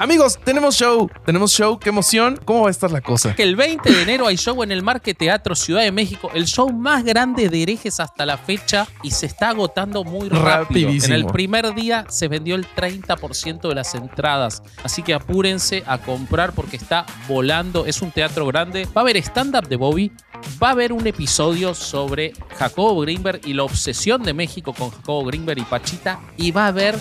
Amigos, tenemos show, tenemos show, qué emoción. ¿Cómo va a estar la cosa? Que el 20 de enero hay show en el Marque Teatro Ciudad de México, el show más grande de herejes hasta la fecha y se está agotando muy rápido. Rapidísimo. En el primer día se vendió el 30% de las entradas, así que apúrense a comprar porque está volando, es un teatro grande. Va a haber stand-up de Bobby, va a haber un episodio sobre Jacobo Greenberg y la obsesión de México con Jacobo Greenberg y Pachita y va a haber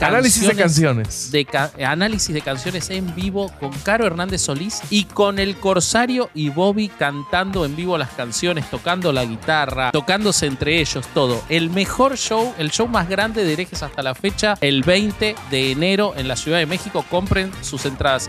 Análisis de canciones. de ca- análisis de canciones en vivo con Caro Hernández Solís y con el Corsario y Bobby cantando en vivo las canciones, tocando la guitarra, tocándose entre ellos, todo. El mejor show, el show más grande de herejes hasta la fecha, el 20 de enero en la Ciudad de México. Compren sus entradas.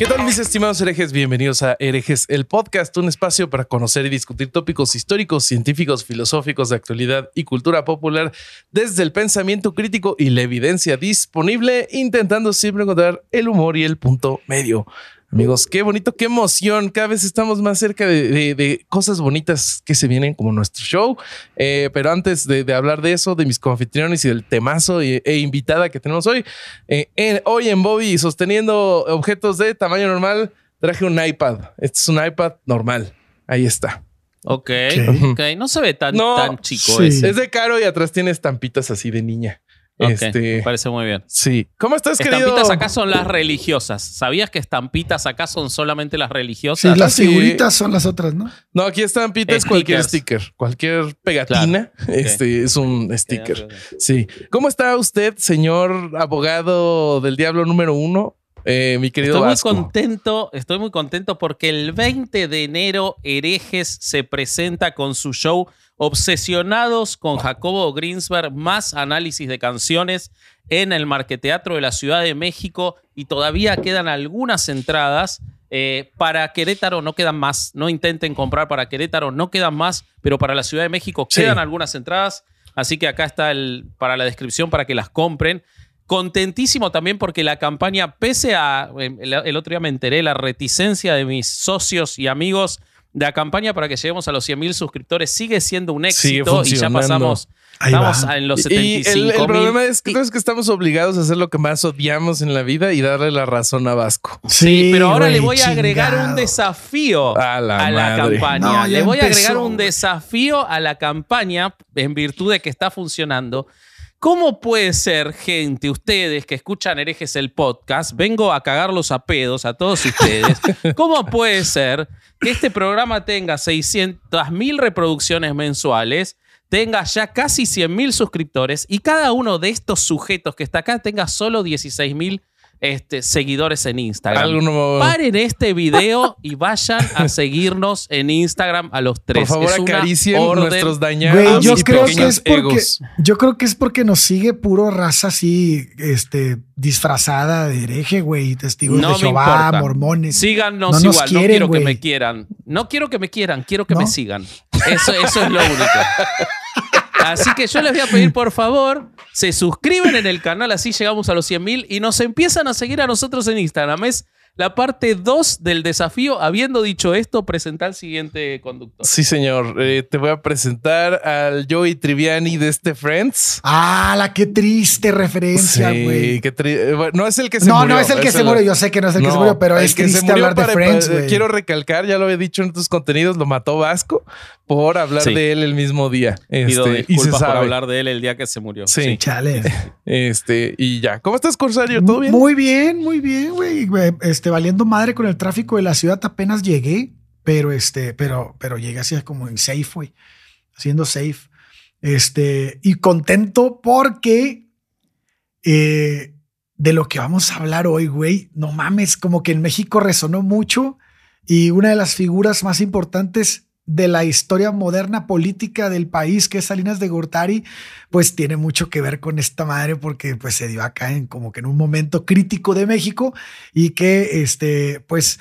¿Qué tal mis estimados herejes? Bienvenidos a Herejes, el podcast, un espacio para conocer y discutir tópicos históricos, científicos, filosóficos de actualidad y cultura popular desde el pensamiento crítico y la evidencia disponible, intentando siempre encontrar el humor y el punto medio. Amigos, qué bonito, qué emoción. Cada vez estamos más cerca de, de- de cosas bonitas que se vienen como nuestro show. Eh, pero antes de, de hablar de eso, de mis confitriones y del temazo e, e invitada que tenemos hoy, eh, en- hoy en Bobby, sosteniendo objetos de tamaño normal, traje un iPad. Este es un iPad normal. Ahí está. Ok, Ok. ok. No se ve tan, No, tan chico sí. ese. Es de caro y atrás tiene estampitas así de niña. Ok, me Este, parece muy bien. sí. ¿Cómo estás, querido? Estampitas acá son las religiosas. ¿Sabías que estampitas acá son solamente las Sí, religiosas? las sí. figuritas son las otras, ¿no? No, aquí estampitas es cualquier sticker, cualquier pegatina. Este es un sticker. Sí. ¿Cómo está usted, señor abogado del diablo número uno? Eh, mi querido Estoy muy contento, estoy muy contento porque el 20 de enero Herejes se presenta con su show Obsesionados con Jacobo Greensberg, más análisis de canciones en el Marqueteatro de la Ciudad de México y todavía quedan algunas entradas. eh, para Querétaro no quedan más, no intenten comprar para Querétaro, no quedan más, pero para la Ciudad de México Sí. quedan algunas entradas, así que acá está el, para la descripción para que las compren. Contentísimo también porque la campaña, pese a, eh, el, el otro día me enteré, la reticencia de mis socios y amigos de la campaña para que lleguemos a los 100 mil suscriptores sigue siendo un éxito y ya pasamos, Ahí estamos va. en los Y 75 el, el mil. problema es que, es que estamos obligados a hacer lo que más odiamos en la vida y darle la razón a Vasco. Sí, pero ahora le voy a agregar un desafío A la campaña. No, le voy a agregar un desafío a la campaña en virtud de que está funcionando. ¿Cómo puede ser, gente, ustedes que escuchan herejes el podcast, vengo a cagarlos a pedos a todos ustedes, ¿cómo puede ser que este programa tenga 600 mil reproducciones mensuales, tenga ya casi 100 mil suscriptores y cada uno de estos sujetos que está acá tenga solo 16 mil este, seguidores en Instagram? Alguno- Paren este video y vayan a seguirnos en Instagram a los tres. Por favor, Es una acaricien orden- nuestros dañados Güey, yo y creo que pequeños es porque egos. yo creo que es porque nos sigue puro raza así, este, disfrazada de hereje, güey, testigos No de Jehová, importa. mormones. Síganos No nos igual. quieren, no quiero güey. que me quieran. No quiero que me quieran, quiero que ¿No? me sigan. Eso, eso es lo único. Así que yo les voy a pedir, por favor, se suscriben en el canal, así llegamos a los 100 mil y nos empiezan a seguir a nosotros en Instagram. Es la parte 2 del desafío. Habiendo dicho esto, presenta al siguiente conductor. Sí, señor. Eh, te voy a presentar al Joey Triviani de este Friends. Ah, la qué triste referencia, Sí, güey. qué tri- eh, bueno, no es el que se No, murió. no es el que se murió. Yo sé que no es el que se No, murió, pero el es que se triste murió hablar de para- Friends, para- güey. Quiero recalcar, ya lo había dicho en tus contenidos, lo mató Vasco por hablar Sí. de él el mismo día. Pido Este, y se disculpas por sabe. hablar de él el día que se murió. Sí. Chale. Este, y ya. ¿Cómo estás, Corsario? ¿Todo bien? Muy bien, muy bien, güey. Güey, Valiendo madre con el tráfico de la ciudad, apenas llegué, pero este, pero, pero llegué así como en safe, güey. Haciendo safe. Este, y contento porque eh, de lo que vamos a hablar hoy, güey, no mames, como que en México resonó mucho y una de las figuras más importantes de la historia moderna política del país, que es Salinas de Gortari, pues tiene mucho que ver con esta madre porque pues se dio acá en como que en un momento crítico de México y que este pues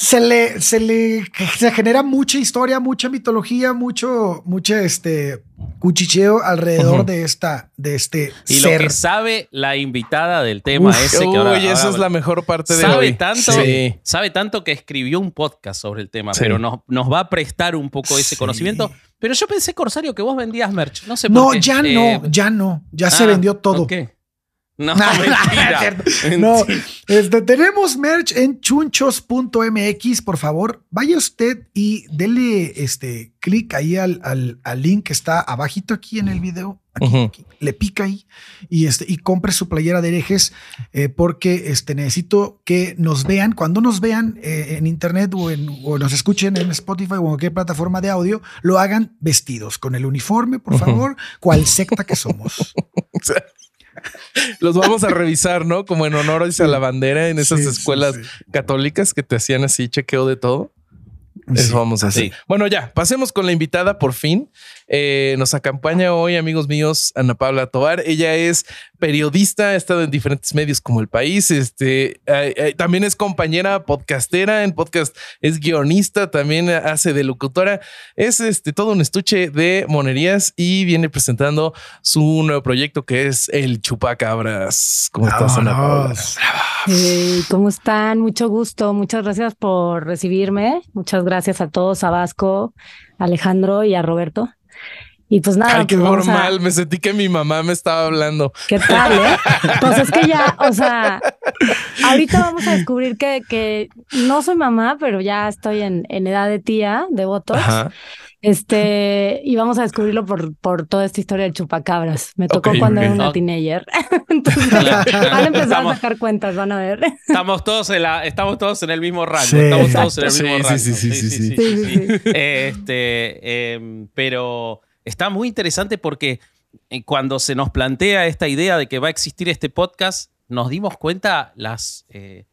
se le, se le se genera mucha historia, mucha mitología, mucho, mucha este cuchicheo alrededor de esta, de este y lo que sabe la invitada del tema ese que ahora, uy, esa es la mejor parte de sabe hoy. Tanto, Sabe tanto que escribió un podcast sobre el tema, pero nos, nos va a prestar un poco ese conocimiento. Pero yo pensé, Corsario, que vos vendías merch. No sé por no, qué. ya no, ya no. Ya se vendió todo. ¿Qué? No, mentira. no, este, tenemos merch en chunchos.mx. Por favor, vaya usted y dele este clic ahí al, al, link que está abajito aquí en el video. Aquí, le pica ahí y, este, y compre su playera de herejes eh, porque este, necesito que nos vean. Cuando nos vean eh, en internet o, en, o, nos escuchen en Spotify o en cualquier plataforma de audio, lo hagan vestidos con el uniforme, por favor, cual secta que somos. Los vamos a revisar, ¿no? Como en honor a la bandera en esas escuelas católicas que te hacían así chequeo de todo. Eso vamos a hacer. Bueno, ya, pasemos con la invitada por fin. Eh, nos acompaña hoy, amigos míos, Ana Paula Tobar. Ella es periodista, ha estado en diferentes medios como El País. Este, también es compañera podcastera en podcast, es guionista, también hace de locutora. Es este, todo un estuche de monerías y viene presentando su nuevo proyecto que es El Chupacabras. ¿Cómo estás, Ana Paula? ¿Cómo están? Mucho gusto. Muchas gracias por recibirme. Muchas gracias a todos, a Vasco, a Alejandro y a Roberto. Y pues nada. Ay, qué pues normal. Me sentí que mi mamá me estaba hablando. ¿Qué tal, eh? Pues es que ya, o sea, ahorita vamos a descubrir que, que no soy mamá, pero ya estoy en, en edad de tía, de votos. Este, y vamos a descubrirlo por, por toda esta historia del chupacabras. Me tocó cuando era una teenager. Entonces, van a empezar a sacar cuentas, van a ver. Estamos todos en la, estamos todos en el mismo rango. estamos todos en el mismo rango. Sí, sí, sí, sí. Este, em, pero está muy interesante porque eh, cuando se nos plantea esta idea de que va a existir este podcast, nos dimos cuenta las eh,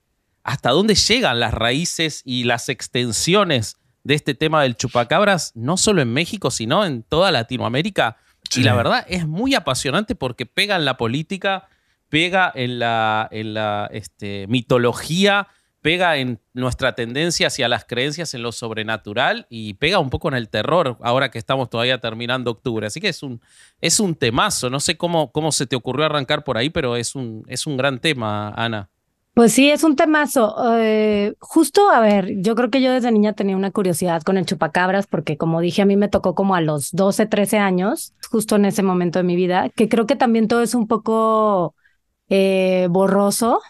hasta dónde llegan las raíces y las extensiones de este tema del chupacabras, no solo en México, sino en toda Latinoamérica. Y la verdad es muy apasionante porque pega en la política, pega en la, en la este, mitología, pega en nuestra tendencia hacia las creencias en lo sobrenatural y pega un poco en el terror ahora que estamos todavía terminando octubre. Así que es un, es un temazo. No sé cómo, cómo se te ocurrió arrancar por ahí, pero es un, es un gran tema, Ana. Pues sí, es un temazo. Eh, justo, a ver, yo creo que yo desde niña tenía una curiosidad con el chupacabras, porque como dije, a mí me tocó como a los 12, 13 años, justo en ese momento de mi vida, que creo que también todo es un poco eh, borroso.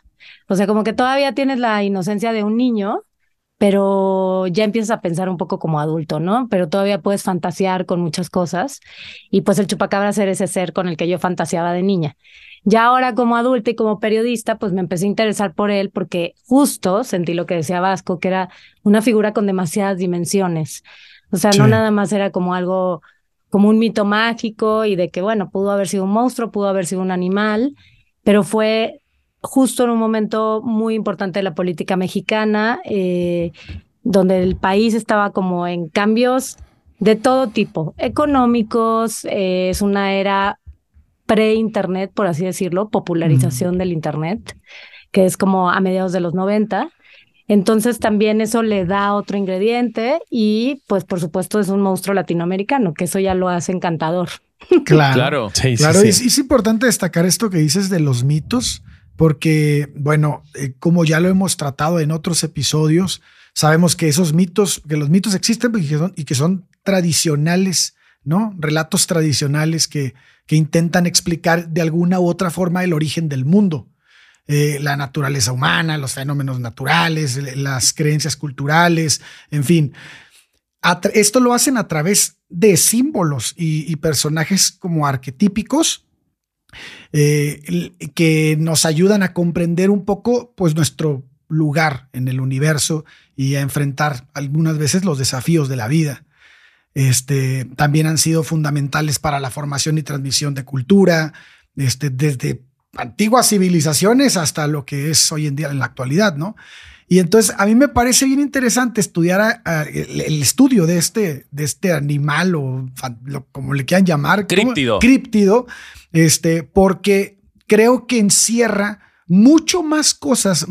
O sea, como que todavía tienes la inocencia de un niño, pero ya empiezas a pensar un poco como adulto, ¿no? Pero todavía puedes fantasear con muchas cosas. Y pues el chupacabras era ese ser con el que yo fantaseaba de niña. Ya ahora como adulta y como periodista, pues me empecé a interesar por él porque justo sentí lo que decía Vasco, que era una figura con demasiadas dimensiones. O sea, no nada más era como algo, como un mito mágico y de que, bueno, pudo haber sido un monstruo, pudo haber sido un animal, pero fue justo en un momento muy importante de la política mexicana, eh, donde el país estaba como en cambios de todo tipo, económicos, eh, es una era pre-internet, por así decirlo, popularización del internet, que es como a mediados de los 90. Entonces también eso le da otro ingrediente y pues por supuesto es un monstruo latinoamericano, que eso ya lo hace encantador. Claro, claro. claro Es, importante destacar esto que dices de los mitos, porque bueno, eh, como ya lo hemos tratado en otros episodios, sabemos que esos mitos, que los mitos existen y que son, y que son tradicionales, ¿no? Relatos tradicionales que que intentan explicar de alguna u otra forma el origen del mundo. Eh, la naturaleza humana, los fenómenos naturales, las creencias culturales, en fin. Esto lo hacen a través de símbolos y, personajes como arquetípicos eh, que nos ayudan a comprender un poco pues, nuestro lugar en el universo y a enfrentar algunas veces los desafíos de la vida. Este, también han sido fundamentales para la formación y transmisión de cultura, este, desde antiguas civilizaciones hasta lo que es hoy en día en la actualidad, ¿no? Y entonces a mí me parece bien interesante estudiar el, estudio de este, de este animal o como le quieran llamar. Críptido. Críptido, este, porque creo que encierra mucho más cosas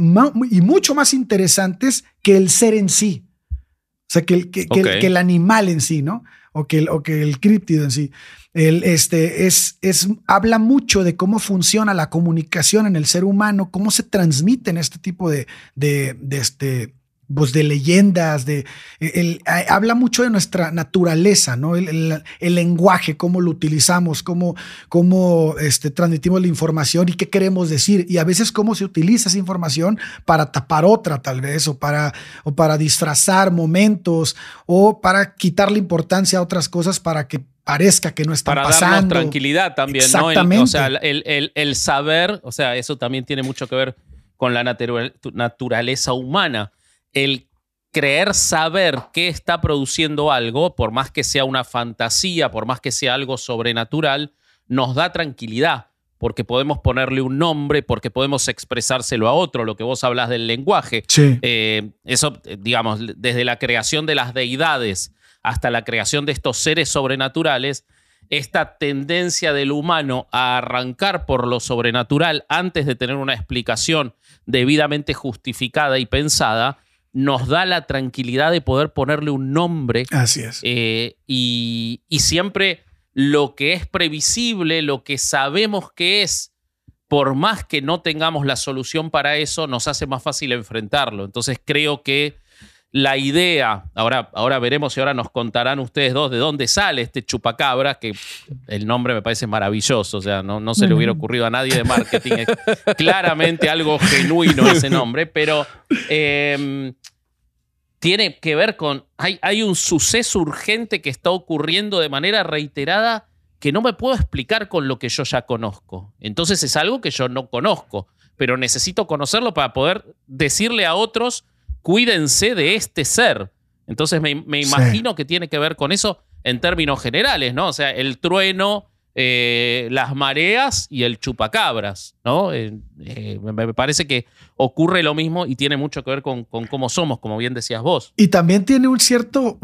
y mucho más interesantes que el ser en sí. O sea, que el, que, el, animal en sí, ¿no? O que el, o que el críptido en sí. El, este, es, es, habla mucho de cómo funciona la comunicación en el ser humano, cómo se transmiten este tipo de, de, de este, pues de leyendas, de el, habla mucho de nuestra naturaleza, ¿no? El, lenguaje, cómo lo utilizamos, cómo, cómo este, transmitimos la información y qué queremos decir. Y a veces cómo se utiliza esa información para tapar otra, tal vez, o para, o para disfrazar momentos, o para quitarle importancia a otras cosas para que parezca que no están para pasando. Darnos tranquilidad también, ¿no? o sea, el, el, saber, o sea, eso también tiene mucho que ver con la naturaleza humana el creer saber qué está produciendo algo, por más que sea una fantasía, por más que sea algo sobrenatural, nos da tranquilidad, porque podemos ponerle un nombre, porque podemos expresárselo a otro, lo que vos hablas del lenguaje. Eh, eso, digamos, desde la creación de las deidades hasta la creación de estos seres sobrenaturales, esta tendencia del humano a arrancar por lo sobrenatural antes de tener una explicación debidamente justificada y pensada, nos da la tranquilidad de poder ponerle un nombre. Así es. Eh, y, siempre lo que es previsible, lo que sabemos que es, por más que no tengamos la solución para eso, nos hace más fácil enfrentarlo. Entonces creo que la idea, ahora, ahora veremos y ahora nos contarán ustedes dos de dónde sale este chupacabra, que el nombre me parece maravilloso, o sea, no, no se le hubiera ocurrido a nadie de marketing, es claramente algo genuino ese nombre, pero em, tiene que ver con, hay, hay un suceso urgente que está ocurriendo de manera reiterada que no me puedo explicar con lo que yo ya conozco. Entonces es algo que yo no conozco, pero necesito conocerlo para poder decirle a otros, cuídense de este ser. Entonces me, imagino que tiene que ver con eso en términos generales, ¿no? O sea, el trueno eh, las mareas y el chupacabras, ¿no? Eh, eh, me parece que ocurre lo mismo y tiene mucho que ver con, cómo somos, como bien decías vos. Y también tiene un cierto,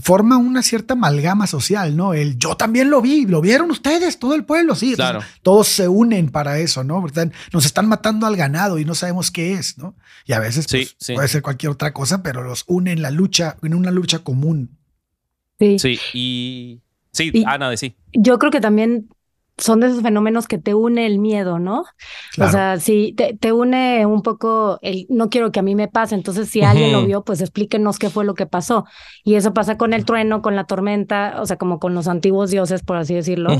forma una cierta amalgama social, ¿no? El yo también lo vi, lo vieron ustedes, todo el pueblo, sí. Claro. todos se unen para eso, ¿no? Nos están matando al ganado y no sabemos qué es, ¿no? Y a veces pues, puede ser cualquier otra cosa, pero los une en la lucha, en una lucha común. Sí. Sí, y Sí, Ana, de sí. Yo creo que también son de esos fenómenos que te une el miedo, ¿no? O sea, sí, te, une un poco el no quiero que a mí me pase. Entonces, si alguien lo vio, pues explíquenos qué fue lo que pasó. Y eso pasa con el trueno, con la tormenta, o sea, como con los antiguos dioses, por así decirlo.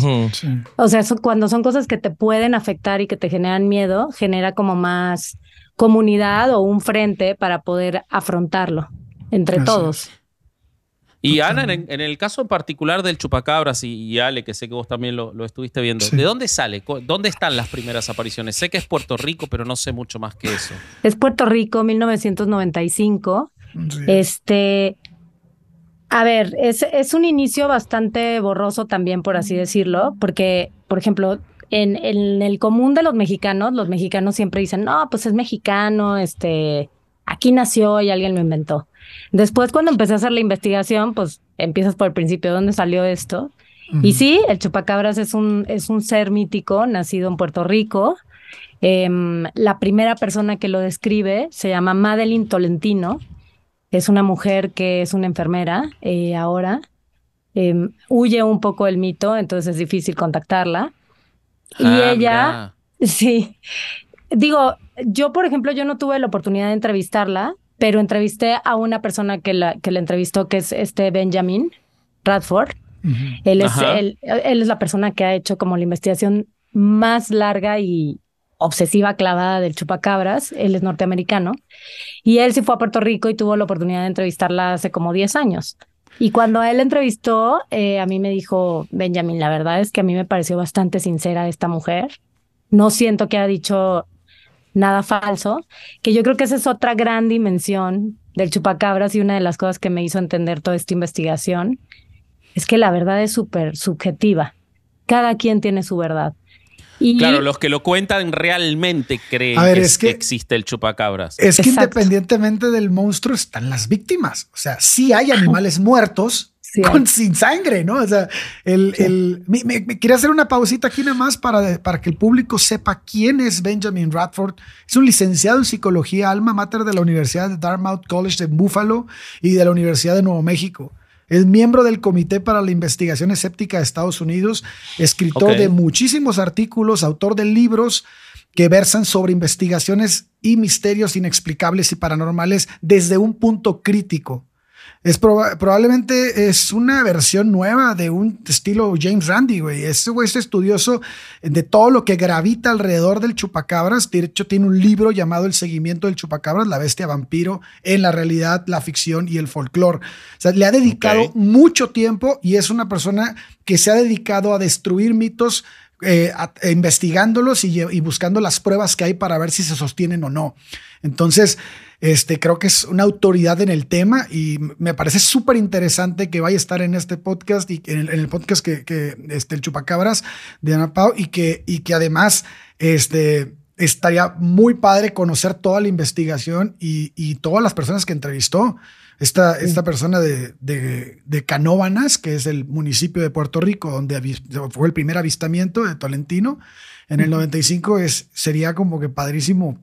O sea, eso, cuando son cosas que te pueden afectar y que te generan miedo, genera como más comunidad o un frente para poder afrontarlo entre todos. Y Ana, en, el caso en particular del chupacabras y, Ale, que sé que vos también lo, estuviste viendo, ¿de dónde sale? ¿Dónde están las primeras apariciones? Sé que es Puerto Rico, pero no sé mucho más que eso. Es Puerto Rico, 1995. Este, a ver, es, es un inicio bastante borroso también, por así decirlo, porque, por ejemplo, en, en, el común de los mexicanos, los mexicanos siempre dicen, no, pues es mexicano, este, aquí nació y alguien lo inventó. Después, cuando empecé a hacer la investigación, pues empiezas por el principio, ¿dónde salió esto? Y sí, el chupacabras es un, es un ser mítico nacido en Puerto Rico. Em, la primera persona que lo describe se llama Madeline Tolentino. Es una mujer que es una enfermera eh, ahora. Em, huye un poco el mito, entonces es difícil contactarla. Y ah, ella, sí, digo, yo por ejemplo, yo no tuve la oportunidad de entrevistarla, pero entrevisté a una persona que la, que la entrevistó, que es este Benjamin Radford. él, es, él, es la persona que ha hecho como la investigación más larga y obsesiva clavada del chupacabras. Él es norteamericano. Y él se fue a Puerto Rico y tuvo la oportunidad de entrevistarla hace como 10 años. Y cuando él entrevistó, eh, a mí me dijo, Benjamin, la verdad es que a mí me pareció bastante sincera esta mujer. No siento que ha dicho nada falso, que yo creo que esa es otra gran dimensión del chupacabras y una de las cosas que me hizo entender toda esta investigación, es que la verdad es súper subjetiva. Cada quien tiene su verdad. claro, los que lo cuentan realmente creen que, existe el chupacabras. Es que independientemente del monstruo están las víctimas. O sea, sí hay animales muertos, con, sin sangre, ¿no? O sea, el, me, quería hacer una pausita aquí nada más para, para que el público sepa quién es Benjamin Radford. Es un licenciado en psicología, alma mater de la Universidad de Dartmouth College de Buffalo y de la Universidad de Nuevo México. Es miembro del Comité para la Investigación Escéptica de Estados Unidos, escritor de muchísimos artículos, autor de libros que versan sobre investigaciones y misterios inexplicables y paranormales desde un punto crítico. Es probablemente es una versión nueva de un estilo James Randi, güey. Ese güey es estudioso de todo lo que gravita alrededor del chupacabras. De hecho, tiene un libro llamado El seguimiento del chupacabras, la bestia vampiro, en la realidad, la ficción y el folclore. O sea, le ha dedicado mucho tiempo y es una persona que se ha dedicado a destruir mitos eh, investigándolos y, y, buscando las pruebas que hay para ver si se sostienen o no. Entonces, este, creo que es una autoridad en el tema y me parece súper interesante que vaya a estar en este podcast y en el, podcast que, que, este, el Chupacabras de Ana Pau y que, y que además este, estaría muy padre conocer toda la investigación y, y todas las personas que entrevistó. Esta, esta persona de, de, de, Canóbanas, que es el municipio de Puerto Rico, donde fue el primer avistamiento de Tolentino en el 95, es, sería como que padrísimo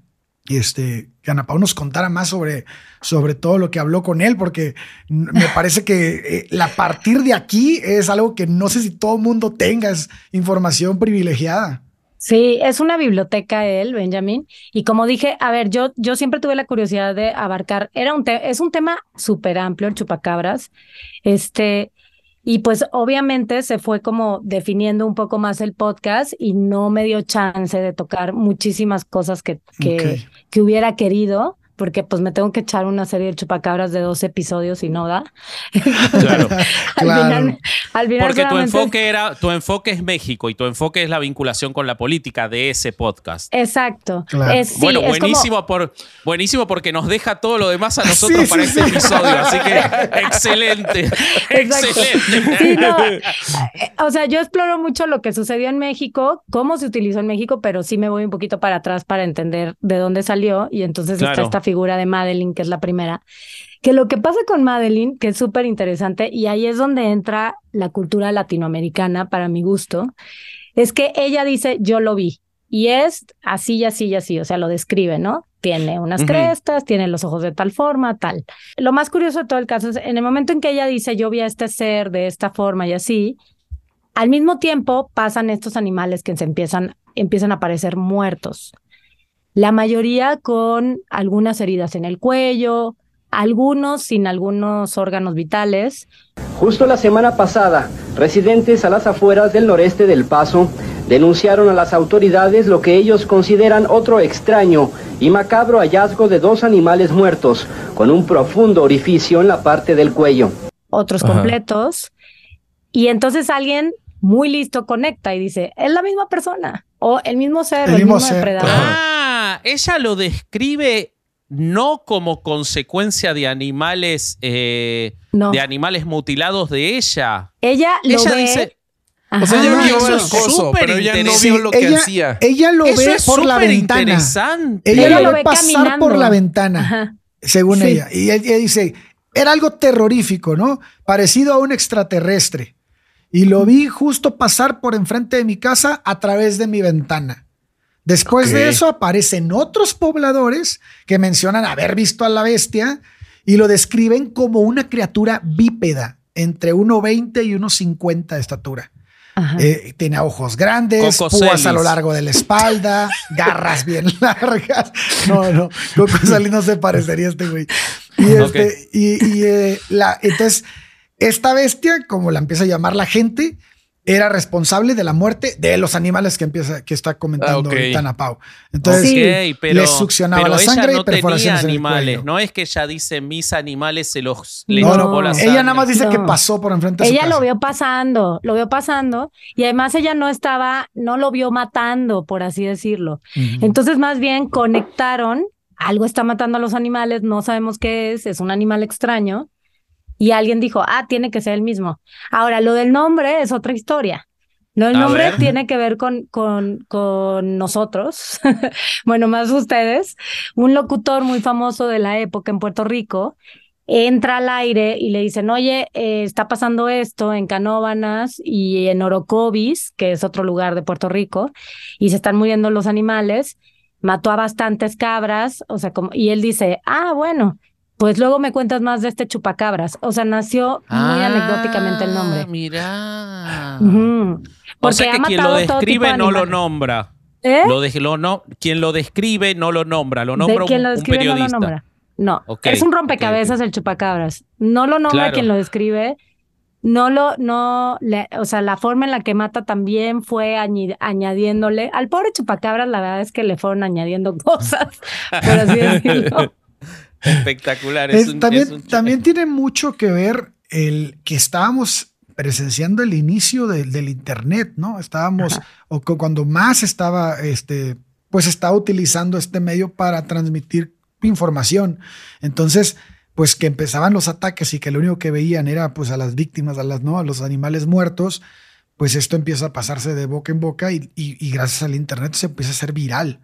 este, que Ana Pau nos contara más sobre, sobre todo lo que habló con él, porque me parece que eh, a partir de aquí es algo que no sé si todo el mundo tenga, es información privilegiada. Sí, es una biblioteca él, Benjamin. Y como dije, a ver, yo, yo siempre tuve la curiosidad de abarcar, era un es un tema súper amplio el chupacabras. Este, y pues obviamente se fue como definiendo un poco más el podcast y no me dio chance de tocar muchísimas cosas que, que, que hubiera querido porque pues me tengo que echar una serie de chupacabras de dos episodios y no da. claro. al Final, porque tu enfoque era, tu enfoque es México y tu enfoque es la vinculación con la política de ese podcast. Exacto. bueno, buenísimo, por, buenísimo porque nos deja todo lo demás a nosotros para este episodio. Así que excelente. excelente. o sea, yo exploro mucho lo que sucedió en México, cómo se utilizó en México, pero sí me voy un poquito para atrás para entender de dónde salió y entonces está esta figura figura de Madeline, que es la primera, que lo que pasa con Madeline, que es súper interesante, y ahí es donde entra la cultura latinoamericana para mi gusto, es que ella dice, yo lo vi, y es así y así y así, o sea, lo describe, ¿no? Tiene unas crestas, tiene los ojos de tal forma, tal. Lo más curioso de todo el caso es en el momento en que ella dice, yo vi a este ser de esta forma y así, al mismo tiempo pasan estos animales que se empiezan, empiezan a aparecer muertos la mayoría con algunas heridas en el cuello, algunos sin algunos órganos vitales. Justo la semana pasada, residentes a las afueras del noreste del Paso denunciaron a las autoridades lo que ellos consideran otro extraño y macabro hallazgo de dos animales muertos con un profundo orificio en la parte del cuello. Otros completos. Y entonces alguien muy listo conecta y dice, es la misma persona o el mismo ser, el, mismo, depredador. Ah, ella lo describe no como consecuencia de animales, eh, de animales mutilados de ella. Ella lo ve. Dice, o sea, ella vio el coso, pero ella no vio lo que hacía. Ella lo ve por la ventana. Ella, lo, ve pasar por la ventana, según ella. Y ella dice, era algo terrorífico, ¿no? Parecido a un extraterrestre y lo vi justo pasar por enfrente de mi casa a través de mi ventana. Después de eso aparecen otros pobladores que mencionan haber visto a la bestia y lo describen como una criatura bípeda entre 1,20 y 1,50 de estatura. Eh, tiene ojos grandes, púas a lo largo de la espalda, garras bien largas. No, no, Coco no se parecería a este güey. Y, este, y, eh, la, entonces esta bestia, como la empieza a llamar la gente, era responsable de la muerte de los animales que empieza que está comentando ah, ahorita Ana Pau. Entonces le succionaba la sangre y perforaciones animales. No es que ella dice mis animales se los no, no, Ella nada más dice que pasó por enfrente de Ella su lo vio pasando, lo vio pasando y además ella no estaba, no lo vio matando, por así decirlo. Entonces más bien conectaron, algo está matando a los animales, no sabemos qué es, es un animal extraño y alguien dijo, ah, tiene que ser el mismo. Ahora, lo del nombre es otra historia, No, el nombre tiene que ver con, con, con nosotros, bueno, más ustedes. Un locutor muy famoso de la época en Puerto Rico entra al aire y le dicen, oye, eh, está pasando esto en Canóbanas y en Orocovis, que es otro lugar de Puerto Rico, y se están muriendo los animales, mató a bastantes cabras, o sea, como, y él dice, ah, bueno, pues luego me cuentas más de este chupacabras. O sea, nació muy ah, anecdóticamente el nombre. Mira. o sea que quien lo describe no lo nombra. ¿Eh? Lo no, quien lo describe no lo nombra, lo nombra un, lo periodista. No, lo nombra. no. es un rompecabezas el chupacabras. No lo nombra quien lo describe. No lo, no, o sea, la forma en la que mata también fue añadiéndole. Al pobre chupacabras, la verdad es que le fueron añadiendo cosas, por así decirlo. Espectacular. también, también tiene mucho que ver el que estábamos presenciando el inicio del Internet, ¿no? Estábamos, o cuando más estaba, este, pues estaba utilizando este medio para transmitir información. Entonces, pues que empezaban los ataques y que lo único que veían era pues a las víctimas, a las, ¿no? A los animales muertos, pues esto empieza a pasarse de boca en boca y, y gracias al Internet se empieza a hacer viral.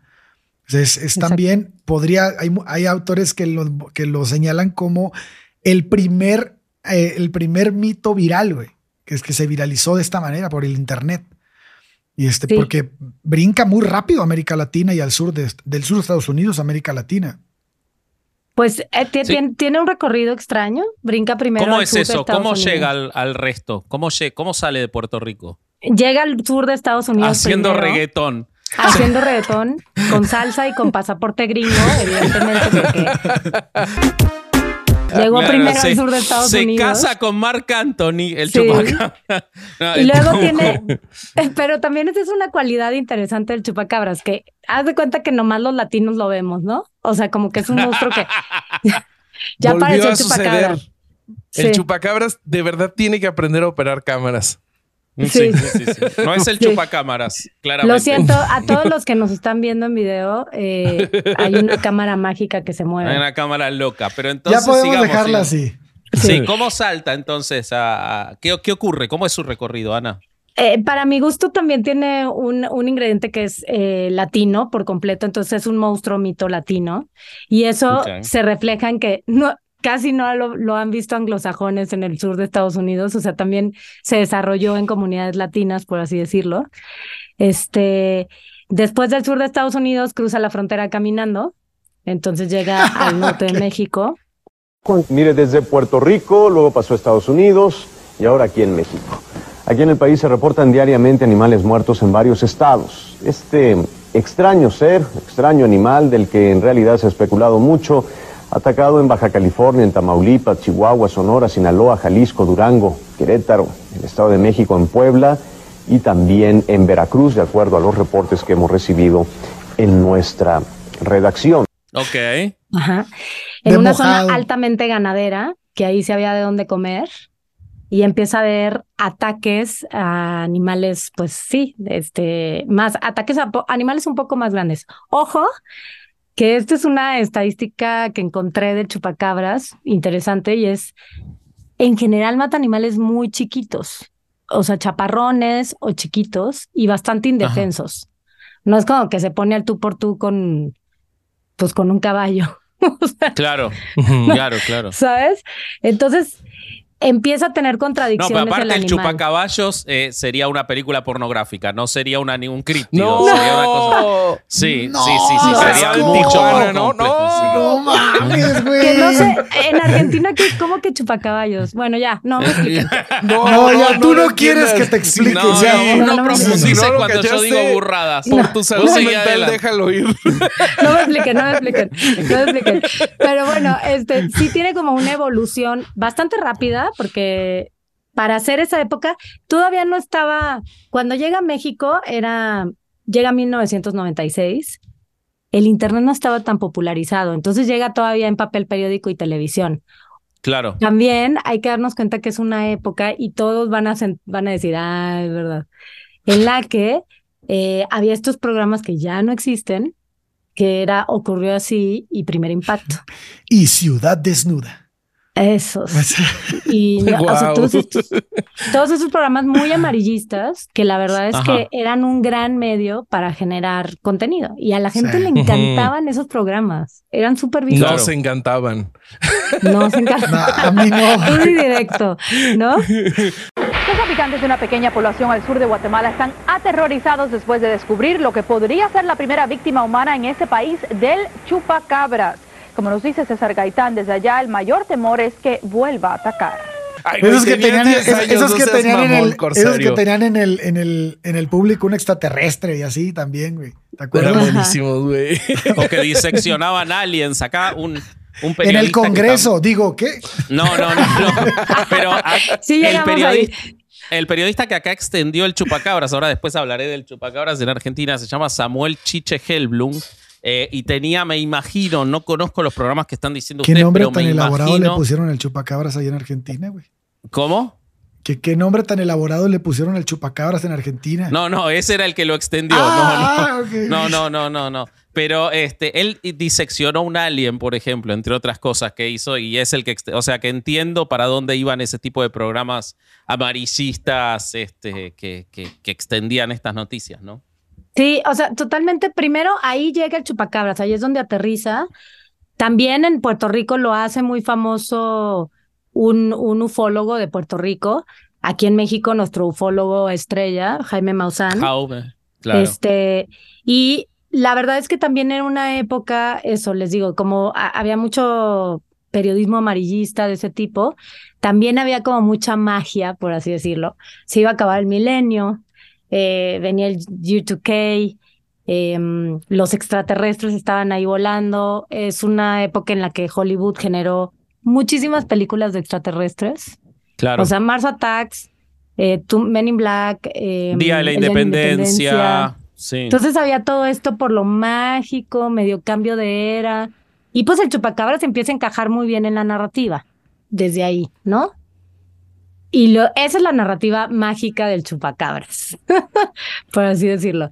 Es, también, podría, hay, hay autores que lo, que lo señalan como el primer, eh, el primer mito viral, güey, que es que se viralizó de esta manera por el Internet. Y este, porque brinca muy rápido a América Latina y al sur de, del sur de Estados Unidos, América Latina. Pues eh, tiene, un recorrido extraño. Brinca primero. ¿Cómo es eso? ¿Cómo llega al, resto? ¿Cómo, ¿Cómo sale de Puerto Rico? Llega al sur de Estados Unidos. Haciendo reggaetón haciendo reggaetón con salsa y con pasaporte gringo, evidentemente, porque Llegó primero al sur de Estados Unidos. Se casa con Mark Anthony, el chupacabra. y luego tiene. Pero también esa es una cualidad interesante del chupacabras, que haz de cuenta que nomás los latinos lo vemos, ¿no? O sea, como que es un monstruo que. ya apareció el chupacabras. El chupacabras de verdad tiene que aprender a operar cámaras. Sí. Sí, sí, No es el chupacámaras, claramente. Lo siento, a todos los que nos están viendo en video, eh, hay una cámara mágica que se mueve. Hay una cámara loca, pero entonces. Ya podemos dejarla así. Sí. ¿cómo salta entonces? A, ¿qué, ¿Qué ocurre? ¿Cómo es su recorrido, Ana? Eh, para mi gusto también tiene un, un ingrediente que es eh, latino por completo, entonces es un monstruo mito latino y eso se refleja en que no, casi no lo, han visto anglosajones en el sur de Estados Unidos, o sea, también se desarrolló en comunidades latinas, por así decirlo. Este, después del sur de Estados Unidos cruza la frontera caminando, entonces llega al norte de México. Mire, desde Puerto Rico, luego pasó a Estados Unidos y ahora aquí en México. Aquí en el país se reportan diariamente animales muertos en varios estados. Este extraño ser, extraño animal del que en realidad se ha especulado mucho, Atacado en Baja California, en Tamaulipas, Chihuahua, Sonora, Sinaloa, Jalisco, Durango, Querétaro, el Estado de México, en Puebla y también en Veracruz, de acuerdo a los reportes que hemos recibido en nuestra redacción. Ok. Ajá. En una zona altamente ganadera, que ahí se había de dónde comer, y empieza a haber ataques a animales, pues sí, este, más ataques a animales un poco más grandes. Ojo, que esta es una estadística que encontré de chupacabras interesante y es, en general mata animales muy chiquitos, o sea, chaparrones o chiquitos y bastante indefensos. No es como que se pone al tú por tú con, pues con un caballo. claro, claro, claro. ¿Sabes? Entonces, empieza a tener contradicciones. No, pero aparte el, el chupacaballos eh, sería una película pornográfica, no sería una ningún crítico. No, sería una cosa. Sí, sí, sí, sí, sería un dicho no, no, no, mames, güey. Que no sé, en Argentina, ¿cómo que chupacaballos? Bueno, ya, no me expliquen. No, ya tú no quieres que te explique. No, ya, no, no profundice cuando yo digo burradas. Por tu salud mental, déjalo ir. No me expliquen, no me expliquen, no me expliquen. Pero bueno, este sí tiene como una evolución bastante rápida porque para hacer esa época todavía no estaba, cuando llega a México era, llega 1996, el Internet no estaba tan popularizado, entonces llega todavía en papel periódico y televisión. Claro. También hay que darnos cuenta que es una época y todos van a, van a decir, ah, es verdad, en la que eh, había estos programas que ya no existen, que era Ocurrió así y Primer Impacto. Y Ciudad Desnuda. Esos. Y todos, esos programas muy amarillistas que la verdad es que eran un gran medio para generar contenido. Y a la gente le encantaban esos programas. Eran súper visuales. No se encantaban. No se encantaban. a mí no. Muy directo, ¿no? Los habitantes de una pequeña población al sur de Guatemala están aterrorizados después de descubrir lo que podría ser la primera víctima humana en ese país del chupacabras. Como nos dice César Gaitán, desde allá el mayor temor es que vuelva a atacar. esos, que tenían, esos, que tenían, en el, esos que tenían en el, en el, en el público un extraterrestre y así también, güey. ¿Te acuerdas? Eran buenísimos, güey. o que diseccionaban aliens. Acá un. En el Congreso, digo, ¿qué? No, no, no, no. Pero sí, el, periodista, el periodista que acá extendió el chupacabras, ahora después hablaré del chupacabras en Argentina, se llama Samuel Chiche Helblum. Eh, y tenía, me imagino, no conozco los programas que están diciendo ¿Qué nombre tan elaborado le pusieron el chupacabras ahí en Argentina, güey? ¿Cómo? ¿Qué, ¿Qué nombre tan elaborado le pusieron el chupacabras en Argentina? No, no, ese era el que lo extendió. Ah, no, no, no, no, no, Pero este, él diseccionó un alien, por ejemplo, entre otras cosas que hizo, y es el que, o sea, que entiendo para dónde iban ese tipo de programas amarillistas este, que, que, que extendían estas noticias, ¿no? Sí, o sea, totalmente. Primero, ahí llega el chupacabras, ahí es donde aterriza. También en Puerto Rico lo hace muy famoso un, un ufólogo de Puerto Rico. Aquí en México, nuestro ufólogo estrella, Jaime Maussan. claro. Este, y la verdad es que también en una época, eso les digo, como había mucho periodismo amarillista de ese tipo, también había como mucha magia, por así decirlo. Se iba a acabar el milenio, eh, venía el U2K, em, los extraterrestres estaban ahí volando. Es una época en la que Hollywood generó muchísimas películas de extraterrestres. Claro. O sea, Mars Attacks, eh, Men in Black. Em, Día de la Independencia. Sí. Entonces había todo esto por lo mágico, medio cambio de era. Y pues el chupacabra se empieza a encajar muy bien en la narrativa desde ahí, ¿no? Y lo, esa es la narrativa mágica del chupacabras, por así decirlo.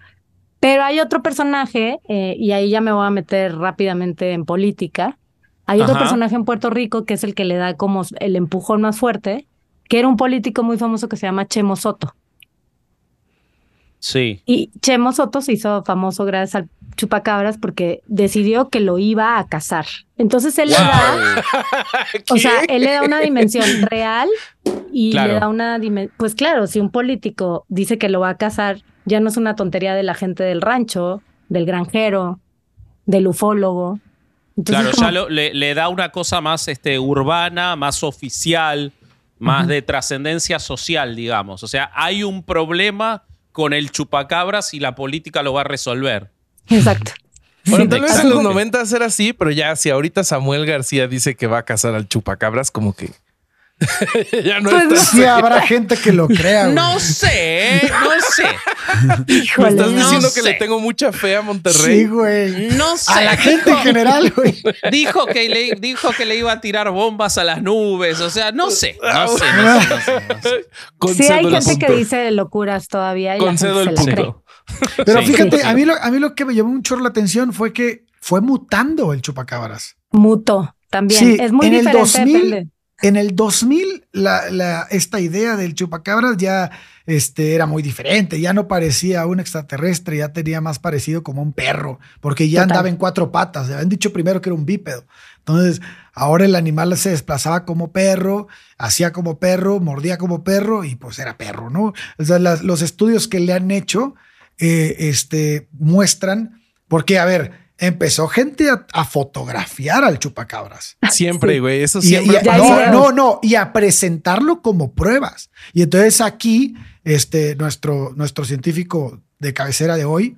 Pero hay otro personaje, eh, y ahí ya me voy a meter rápidamente en política. Hay otro personaje en Puerto Rico que es el que le da como el empujón más fuerte, que era un político muy famoso que se llama Chemo Soto. Sí. Y Chemo Soto se hizo famoso gracias al chupacabras porque decidió que lo iba a cazar. Entonces él le da, o sea, él le da una dimensión real y le da una dimensión, pues claro, si un político dice que lo va a cazar, ya no es una tontería de la gente del rancho, del granjero, del ufólogo. claro, ya le, da una cosa más este, urbana, más oficial, más de trascendencia social, digamos. O sea, hay un problema con el chupacabras y la política lo va a resolver. Exacto. Bueno, tal vez en los 90 era así, pero ya si ahorita Samuel García dice que va a cazar al chupacabras, como que ya no pues sí habrá gente que lo crea. No sé, no sé. Me estás diciendo que le tengo mucha fe a Monterrey. Sí, güey. No sé. A la gente en general, güey. Dijo que le dijo que le iba a tirar bombas a las nubes, o sea, no sé, no sé, no sé, Sí hay gente que dice locuras todavía y Concedo el punto. Pero fíjate, a mí lo a mí lo que me llamó mucho la atención fue que fue mutando el chupacabras. Mutó también. Sí, es muy en diferente. El en el 2000, la, esta idea del chupacabras ya este, era muy diferente, ya no parecía un extraterrestre, ya tenía más parecido como un perro, porque ya andaba en cuatro patas, habían dicho primero que era un bípedo. Entonces, ahora el animal se desplazaba como perro, hacía como perro, mordía como perro y pues era perro, ¿no? O sea, los estudios que le han hecho eh, este, muestran, porque, a ver, empezó gente a, fotografiar al chupacabras. Siempre, güey, eso siempre. no, no, no, y a presentarlo como pruebas. Y entonces aquí, este, nuestro, nuestro científico de cabecera de hoy,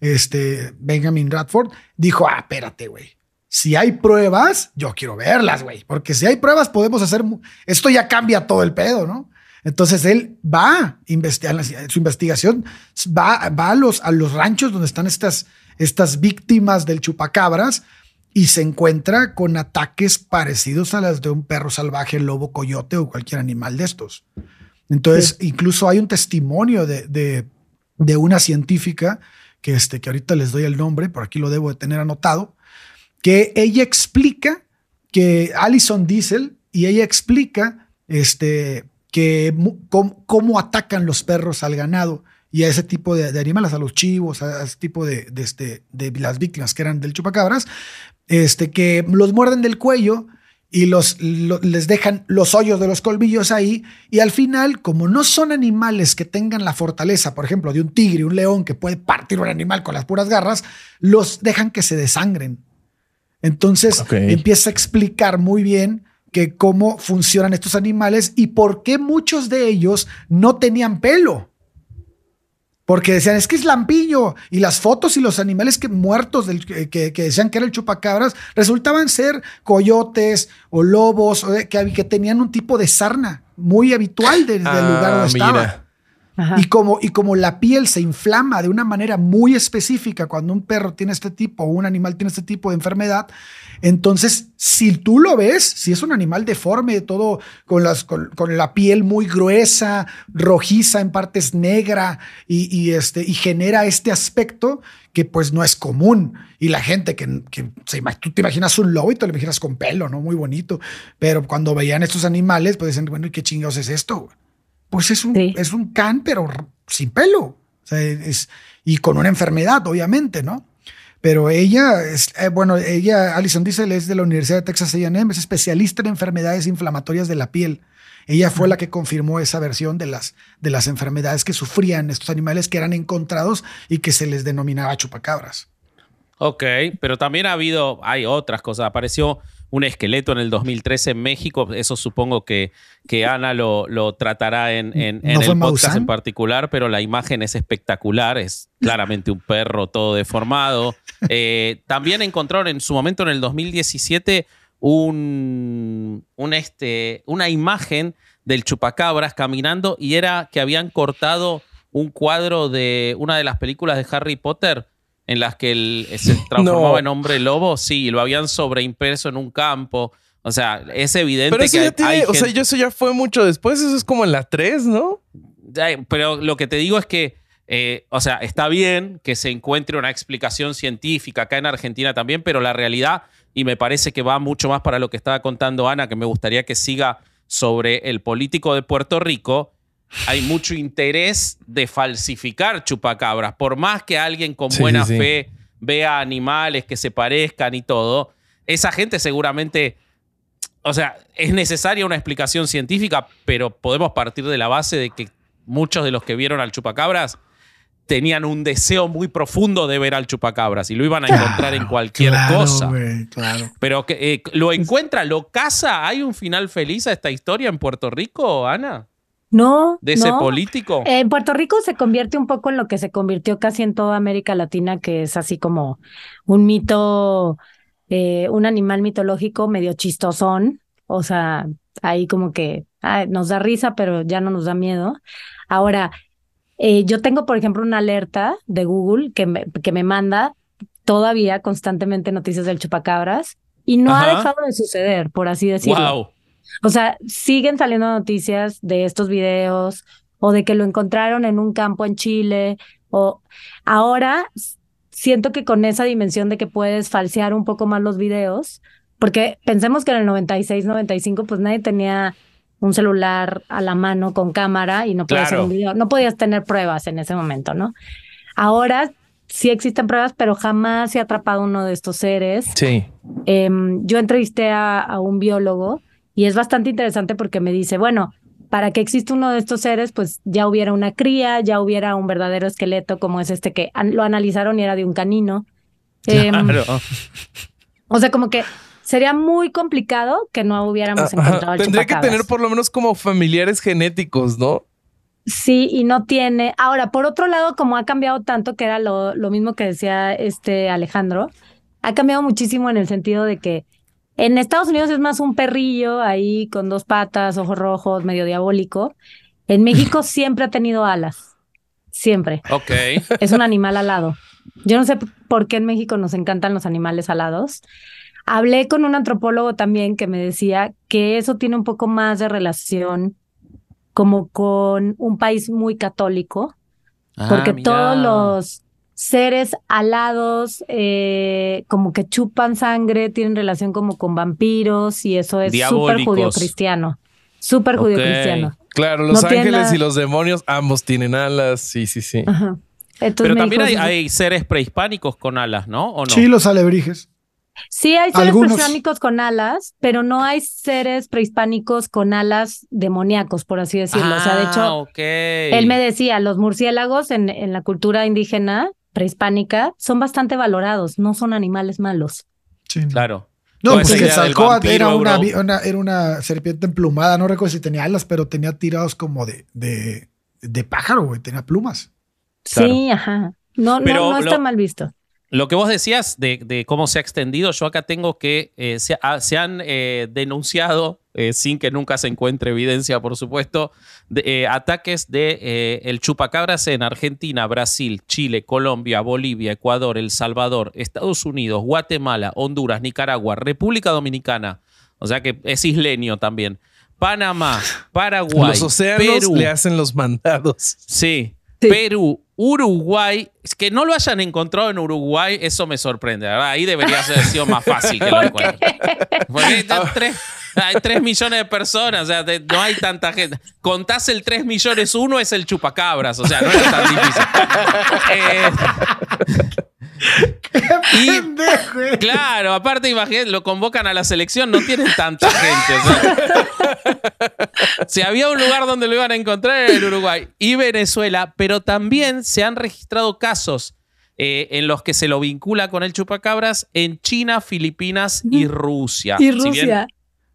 este, Benjamin Radford, dijo, ah, espérate, güey. Si hay pruebas, yo quiero verlas, güey, porque si hay pruebas podemos hacer, esto ya cambia todo el pedo, ¿no? Entonces él va a investigar, su investigación va, va a, los, a los ranchos donde están estas, estas víctimas del chupacabras y se encuentra con ataques parecidos a las de un perro salvaje, lobo, coyote o cualquier animal de estos. Entonces, incluso hay un testimonio de, de, una científica, que, este, que ahorita les doy el nombre, por aquí lo debo de tener anotado, que ella explica que Alison Diesel y ella explica este, que cómo, atacan los perros al ganado y a ese tipo de, animales, a los chivos, a ese tipo de, de, este, de las víctimas que eran del chupacabras, este, que los muerden del cuello y los, les dejan los hoyos de los colmillos ahí y al final, como no son animales que tengan la fortaleza, por ejemplo, de un tigre, un león que puede partir un animal con las puras garras, los dejan que se desangren. Entonces empieza a explicar muy bien que cómo funcionan estos animales y por qué muchos de ellos no tenían pelo. Porque decían, es que es lampiño. Y las fotos y los animales que, muertos del, que, decían que era el chupacabras resultaban ser coyotes o lobos que, que, tenían un tipo de sarna muy habitual del lugar donde ah, estaba. Y como, y como la piel se inflama de una manera muy específica cuando un perro tiene este tipo o un animal tiene este tipo de enfermedad, entonces si tú lo ves, si es un animal deforme, todo con, las, con, la piel muy gruesa, rojiza, en partes negra y, este, y genera este aspecto que pues no es común. Y la gente que, que se, tú te imaginas un lobo y te lo imaginas con pelo, ¿no? Muy bonito. Pero cuando veían estos animales, pues dicen, bueno, ¿y qué chingados es esto? Pues es un, es un can, pero sin pelo. es, y con una enfermedad, obviamente, ¿no? Pero ella, es, eh, bueno, ella, Alison Diesel, es de la Universidad de Texas AM, es especialista en enfermedades inflamatorias de la piel. Ella fue la que confirmó esa versión de las, de las enfermedades que sufrían estos animales que eran encontrados y que se les denominaba chupacabras. Ok, pero también ha habido, hay otras cosas. Apareció un esqueleto en el 2013 en México. Eso supongo que, que Ana lo, lo tratará en, en, el podcast en particular, pero la imagen es espectacular. Es claramente un perro todo deformado. Eh, también encontraron en su momento, en el 2017, un, un este, una imagen del chupacabras caminando y era que habían cortado un cuadro de una de las películas de Harry Potter en las que él se transformaba en hombre lobo, sí, lo habían sobreimpreso en un campo. O sea, es evidente pero que hay, O sea, eso ya fue mucho después, eso es como en la 3, ¿no? Pero lo que te digo es que, eh, o sea, está bien que se encuentre una explicación científica acá en Argentina también, pero la realidad, y me parece que va mucho más para lo que estaba contando Ana, que me gustaría que siga sobre el político de Puerto Rico, hay mucho interés de falsificar chupacabras. Por más que alguien con buena fe vea animales que se parezcan y todo, esa gente seguramente, o sea, es necesaria una explicación científica, pero podemos partir de la base de que muchos de los que vieron al chupacabras tenían un deseo muy profundo de ver al chupacabras y lo iban a encontrar en cualquier cosa. Pero que eh, lo encuentra, lo caza. ¿Hay un final feliz a esta historia en Puerto Rico, Ana? No. ¿De ese político? En Puerto Rico se convierte un poco en lo que se convirtió casi en toda América Latina, que es así como un mito, eh, un animal mitológico medio chistosón. O sea, ahí como que nos da risa, pero ya no nos da miedo. Ahora, eh, yo tengo, por ejemplo, una alerta de Google que me, que me manda todavía constantemente noticias del chupacabras y no ha dejado de suceder, por así decirlo. Wow. O sea, siguen saliendo noticias de estos videos o de que lo encontraron en un campo en Chile o ahora siento que con esa dimensión de que puedes falsear un poco más los videos, porque pensemos que en el 96, 95 pues nadie tenía un celular a la mano con cámara y no podías hacer un video, no podías tener pruebas en ese momento, ¿no? Ahora sí existen pruebas, pero jamás se ha atrapado uno de estos seres. Sí. Em, yo entrevisté a, un biólogo y es bastante interesante porque me dice, bueno, para que exista uno de estos seres, pues ya hubiera una cría, ya hubiera un verdadero esqueleto como es este que lo analizaron y era de un canino. Em, claro. o sea, como que sería muy complicado que no hubiéramos encontrado el Tendría que tener por lo menos como familiares genéticos, ¿no? Sí, y no tiene. Ahora, por otro lado, como ha cambiado tanto, que era lo, lo mismo que decía este Alejandro, ha cambiado muchísimo en el sentido de que en Estados Unidos es más un perrillo ahí con dos patas, ojos rojos, medio diabólico. En México siempre ha tenido alas. Siempre. Ok. Es un animal alado. Yo no sé por qué en México nos encantan los animales alados. Hablé con un antropólogo también que me decía que eso tiene un poco más de relación como con un país muy católico, ah, porque todos los seres alados, eh, como que chupan sangre, tienen relación como con vampiros y eso es súper judío cristiano. Súper judío cristiano. Claro, los ángeles y los demonios ambos tienen alas, sí, sí, sí. Pero también hay, seres prehispánicos con alas, ¿no? ¿O no? Sí, los alebrijes. Sí, hay seres prehispánicos con alas, pero no hay seres prehispánicos con alas demoníacos, por así decirlo. o sea, de hecho, ah, él me decía, los murciélagos en, en la cultura indígena prehispánica son bastante valorados, no son animales malos. Sí. Claro. No, porque Quetzalcóatl era una, era una serpiente emplumada, no recuerdo si tenía alas, pero tenía tirados como de, de, de pájaro, güey, tenía plumas. Sí, ajá. No, no, no está mal visto. Lo que vos decías de, cómo se ha extendido, yo acá tengo que eh, se, han eh, denunciado, eh, sin que nunca se encuentre evidencia, por supuesto, ataques de el chupacabras en Argentina, Brasil, Chile, Colombia, Bolivia, Ecuador, El Salvador, Estados Unidos, Guatemala, Honduras, Nicaragua, República Dominicana, o sea que es isleño también, Panamá, Paraguay, los océanos Perú, le hacen los mandados. Sí, Perú, Uruguay, que no lo hayan encontrado en Uruguay, eso me sorprende, ¿verdad? Ahí debería ser sido más fácil que lo encuentren. Porque hay tres, millones de personas, o sea, no hay tanta gente. Contás el 3 millones uno, es el chupacabras, o sea, no es tan difícil. Eh, Qué claro, aparte, imagínate, lo convocan a la selección, no tienen tanta gente. si había un lugar donde lo iban a encontrar era en Uruguay y Venezuela, pero también se han registrado casos eh, en los que se lo vincula con el chupacabras en China, Filipinas y Rusia. Y Rusia.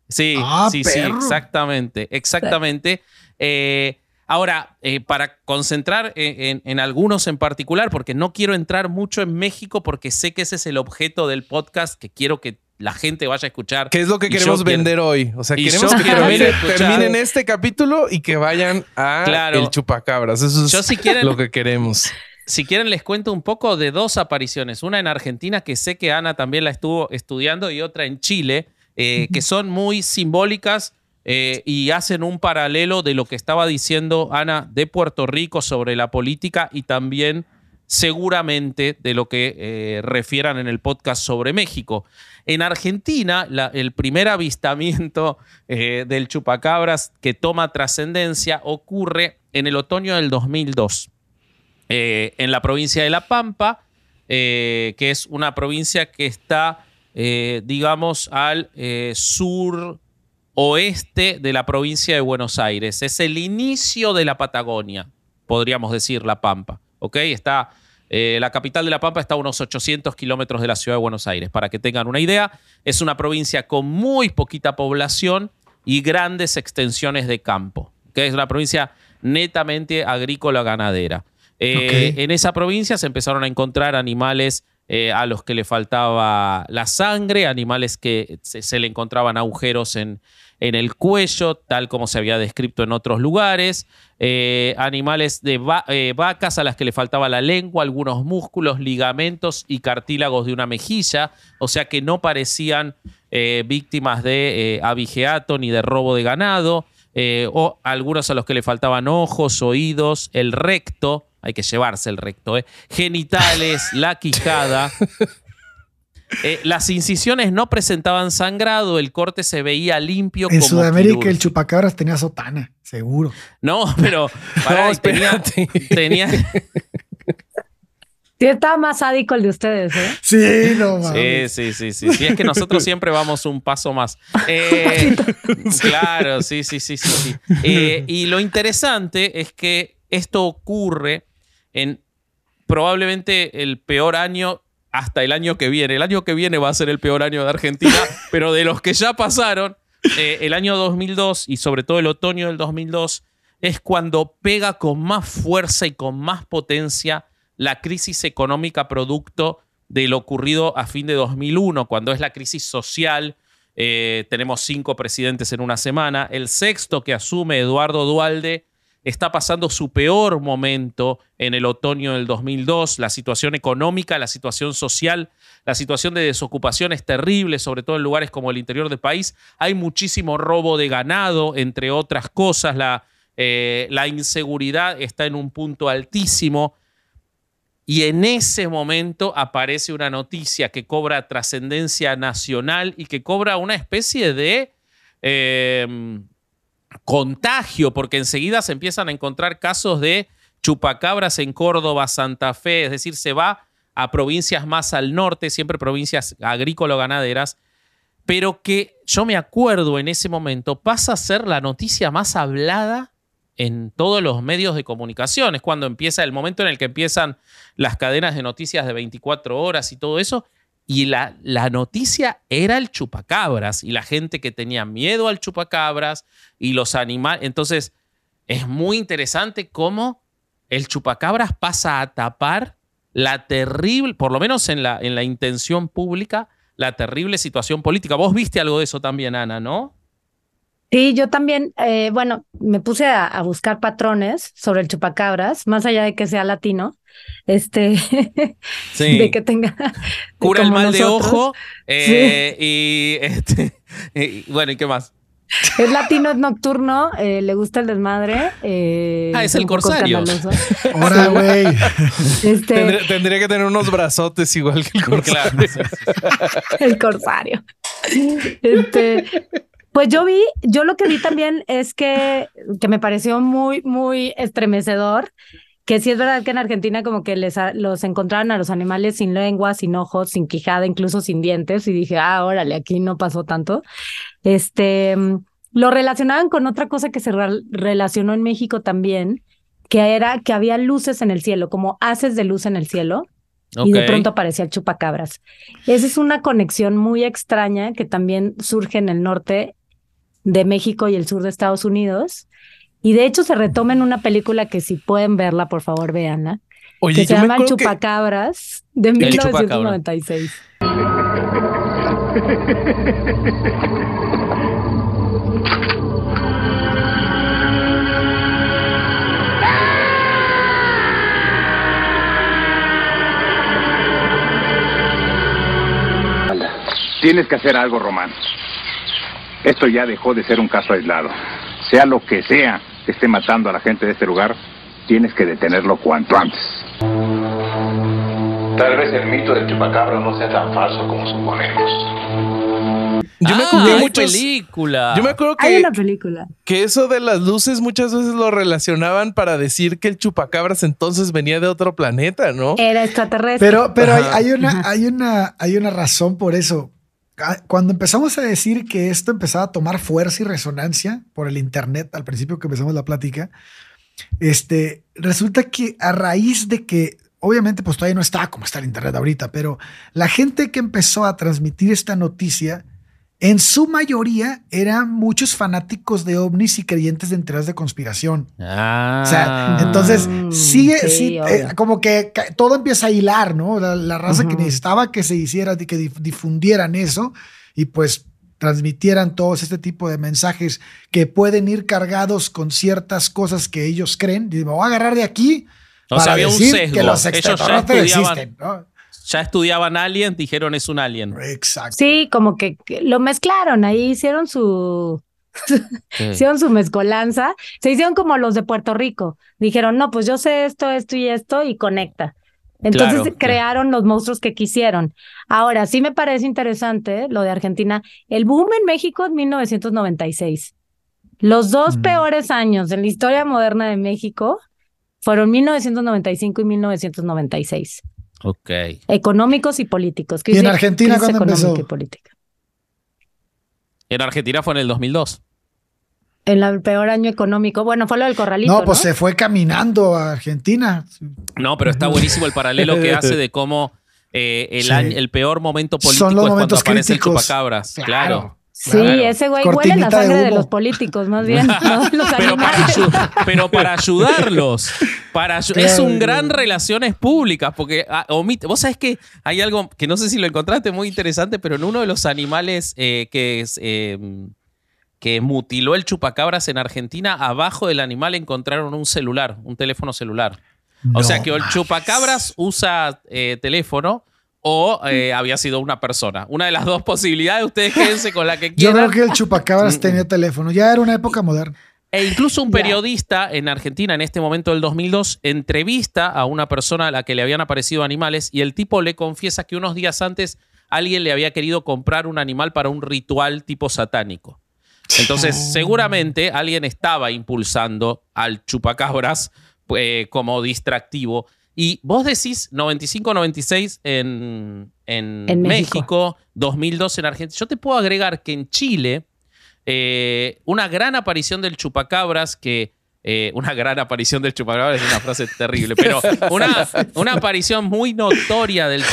sí, ah, sí, sí, exactamente, exactamente. Eh, Ahora, eh, para concentrar en, algunos en particular, porque no quiero entrar mucho en México, porque sé que ese es el objeto del podcast que quiero que la gente vaya a escuchar. ¿Qué es lo que queremos vender hoy? O sea, queremos que terminen, este capítulo y que vayan a el chupacabras. Eso es si quieren, lo que queremos. Si quieren, les cuento un poco de dos apariciones. Una en Argentina, que sé que Ana también la estuvo estudiando, y otra en Chile, eh, que son muy simbólicas eh, y hacen un paralelo de lo que estaba diciendo Ana de Puerto Rico sobre la política y también seguramente de lo que eh, refieran en el podcast sobre México. En Argentina, el primer avistamiento eh, del chupacabras que toma trascendencia ocurre en el otoño del 2002, en la provincia de La Pampa, que es una provincia que está, digamos, al sur oeste de la provincia de Buenos Aires. Es el inicio de la Patagonia, podríamos decir, La Pampa. ¿Ok? Está, eh, la capital de La Pampa está a unos 800 kilómetros de la ciudad de Buenos Aires. Para que tengan una idea, es una provincia con muy poquita población y grandes extensiones de campo. que Es una provincia netamente agrícola-ganadera. Eh, en esa provincia se empezaron a encontrar animales eh, a los que le faltaba la sangre, animales que se, le encontraban agujeros en, en, el cuello, tal como se había descrito en otros lugares, eh, animales de eh, vacas a las que le faltaba la lengua, algunos músculos, ligamentos y cartílagos de una mejilla, o sea que no parecían víctimas de abigeato ni de robo de ganado. o algunos a los que le faltaban ojos, oídos, el recto, hay que llevarse el recto, ¿eh? genitales, la quijada. Eh, las incisiones no presentaban sangrado, el corte se veía limpio. En Sudamérica el chupacabras tenía sotana, seguro. No, pero para, tenía, tenía, Sí, estaba más sádico el de ustedes, ¿eh? Sí, no mames. Sí, sí, sí, sí. es que nosotros siempre vamos un paso más. Eh, claro, sí, sí, sí, sí. Eh, y lo interesante es que esto ocurre en probablemente el peor año hasta el año que viene. El año que viene va a ser el peor año de Argentina, pero de los que ya pasaron, eh, el año 2002 y sobre todo el otoño del 2002 es cuando pega con más fuerza y con más potencia la crisis económica producto de lo ocurrido a fin de 2001, cuando es la crisis social. Eh, tenemos cinco presidentes en una semana. El sexto que asume Eduardo Dualde está pasando su peor momento en el otoño del 2002. La situación económica, la situación social, la situación de desocupación es terrible, sobre todo en lugares como el interior del país. Hay muchísimo robo de ganado, entre otras cosas. La, eh, la inseguridad está en un punto altísimo. Y en ese momento aparece una noticia que cobra trascendencia nacional y que cobra una especie de em, contagio, porque enseguida se empiezan a encontrar casos de chupacabras en Córdoba, Santa Fe, es decir, se va a provincias más al norte, siempre provincias agrícola-ganaderas, pero que yo me acuerdo en ese momento pasa a ser la noticia más hablada en todos los medios de comunicación. Es cuando empieza el momento en el que empiezan las cadenas de noticias de 24 horas y todo eso. Y la, la noticia era el chupacabras y la gente que tenía miedo al chupacabras y los animales. Entonces, es muy interesante cómo el chupacabras pasa a tapar la terrible, por lo menos en la, en la intención pública, la terrible situación política. Vos viste algo de eso también, Ana, ¿no? Sí, yo también, eh, bueno, me puse a, buscar patrones sobre el chupacabras, más allá de que sea latino, este, de que tenga... Cura el mal de ojo eh, y, este, y, bueno, ¿y qué más? Es latino, es nocturno, eh, le gusta el desmadre. Eh, ah, es el corsario. Ahora, güey. Este, tendría, que tener unos brazotes igual que el corsario. el corsario. Este, pues yo vi, yo lo que vi también es que, que me pareció muy, muy estremecedor que sí es verdad que en Argentina como que les los encontraron a los animales sin lengua, sin ojos, sin quijada, incluso sin dientes y dije, ah, órale, aquí no pasó tanto. Este, lo relacionaban con otra cosa que se relacionó en México también, que era que había luces en el cielo, como haces de luz en el cielo. Y de pronto aparecía el chupacabras. Esa es una conexión muy extraña que también surge en el norte de México y el sur de Estados Unidos y de hecho se retoma en una película que si pueden verla, por favor, véanla. Oye, que se llama Chupacabras de 1996. Tienes que hacer algo, Román. Esto ya dejó de ser un caso aislado. Sea lo que sea que esté matando a la gente de este lugar, tienes que detenerlo cuanto antes. Tal vez el mito del chupacabra no sea tan falso como suponemos. Yo me acuerdo ah, película. Yo me acuerdo que, hay una película. que eso de las luces muchas veces lo relacionaban para decir que el chupacabras entonces venía de otro planeta, ¿no? Era extraterrestre. Pero, pero hay, una, hay, una, hay una razón por eso. Cuando empezamos a decir que esto empezaba a tomar fuerza y resonancia por el Internet, al principio que empezamos la plática, este, resulta que a raíz de que, obviamente, pues todavía no está como está el Internet ahorita, pero la gente que empezó a transmitir esta noticia en su mayoría eran muchos fanáticos de ovnis y creyentes de enteras de conspiración. Ah. O sea, entonces mm, sigue, sí, eh, como que todo empieza a hilar, ¿no? La, raza que necesitaba que se hiciera, que difundieran eso y pues transmitieran todos este tipo de mensajes que pueden ir cargados con ciertas cosas que ellos creen. Y me voy a agarrar de aquí para decir que los extraterrestres existen, ¿no? Ya estudiaban Alien, dijeron es un Alien. Exacto. Sí, como que lo mezclaron, ahí hicieron su... hicieron su mezcolanza, se hicieron como los de Puerto Rico. Dijeron, no, pues yo sé esto, esto y esto y conecta. Entonces crearon los monstruos que quisieron. Ahora, sí me parece interesante lo de Argentina. El boom en México en 1996. Los dos mm. peores años en la historia moderna de México fueron 1995 y 1996. Ok. Económicos y políticos. ¿Y en Argentina cuándo empezó? En Argentina fue en el 2002. En el peor año económico. Bueno, fue lo del corralito. No, pues se fue caminando a Argentina. No, pero está buenísimo el paralelo que hace de cómo eh, el, el peor momento político es cuando aparece el chupacabras. claro. Sí, ese güey huele la sangre de, los políticos, más bien. pero, para ayudarlos. Para, es un gran relaciones públicas, porque ah, omite. Vos sabés que hay algo que no sé si lo encontraste muy interesante, pero en uno de los animales eh, que, em, que mutiló el chupacabras en Argentina, abajo del animal encontraron un celular, un teléfono celular. o sea que el chupacabras usa eh, teléfono o eh, había sido una persona. Una de las dos posibilidades, ustedes quédense con la que quieran. Yo creo que el chupacabras tenía teléfono. Ya era una época moderna. E incluso un periodista en Argentina, en este momento del 2002, entrevista a una persona a la que le habían aparecido animales y el tipo le confiesa que unos días antes alguien le había querido comprar un animal para un ritual tipo satánico. Entonces, oh. seguramente alguien estaba impulsando al chupacabras eh, como distractivo. Y vos decís 95-96 en, en, México. México, 2002 en Argentina. Yo te puedo agregar que en Chile eh, una gran aparición del chupacabras que... Eh, una gran aparición del chupacabras es una frase terrible, pero una, una aparición muy notoria del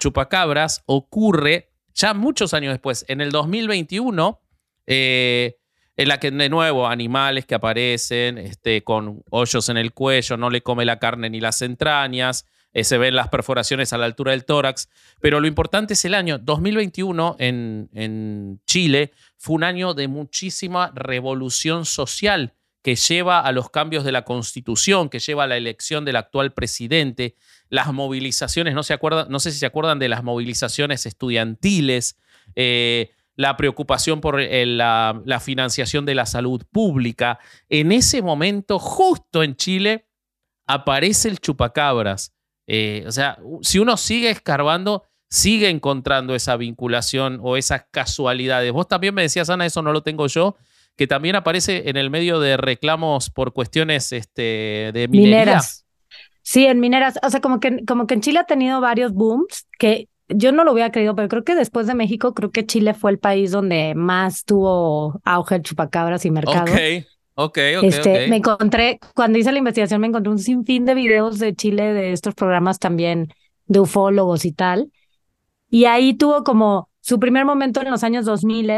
chupacabras ocurre ya muchos años después, en el 2021, eh, en la que de nuevo animales que aparecen este, con hoyos en el cuello, no le come la carne ni las entrañas, se ven las perforaciones a la altura del tórax, pero lo importante es el año. 2021 en, en Chile, fue un año de muchísima revolución social que lleva a los cambios de la constitución, que lleva a la elección del actual presidente, las movilizaciones, no, se no sé si se acuerdan de las movilizaciones estudiantiles, eh, la preocupación por la, la, financiación de la salud pública. En ese momento, justo en Chile, aparece el chupacabras. Eh, o sea, si uno sigue escarbando, sigue encontrando esa vinculación o esas casualidades. Vos también me decías, Ana, eso no lo tengo yo, que también aparece en el medio de reclamos por cuestiones este, de. Mineras. Sí, en mineras. O sea, como que, como que en Chile ha tenido varios booms que yo no lo hubiera creído, pero creo que después de México, creo que Chile fue el país donde más tuvo auge el chupacabras y mercado. Ok, ok, ok. Este, Me encontré, cuando hice la investigación, me encontré un sinfín de videos de Chile, de estos programas también de ufólogos y tal. Y ahí tuvo como su primer momento en los años 2000,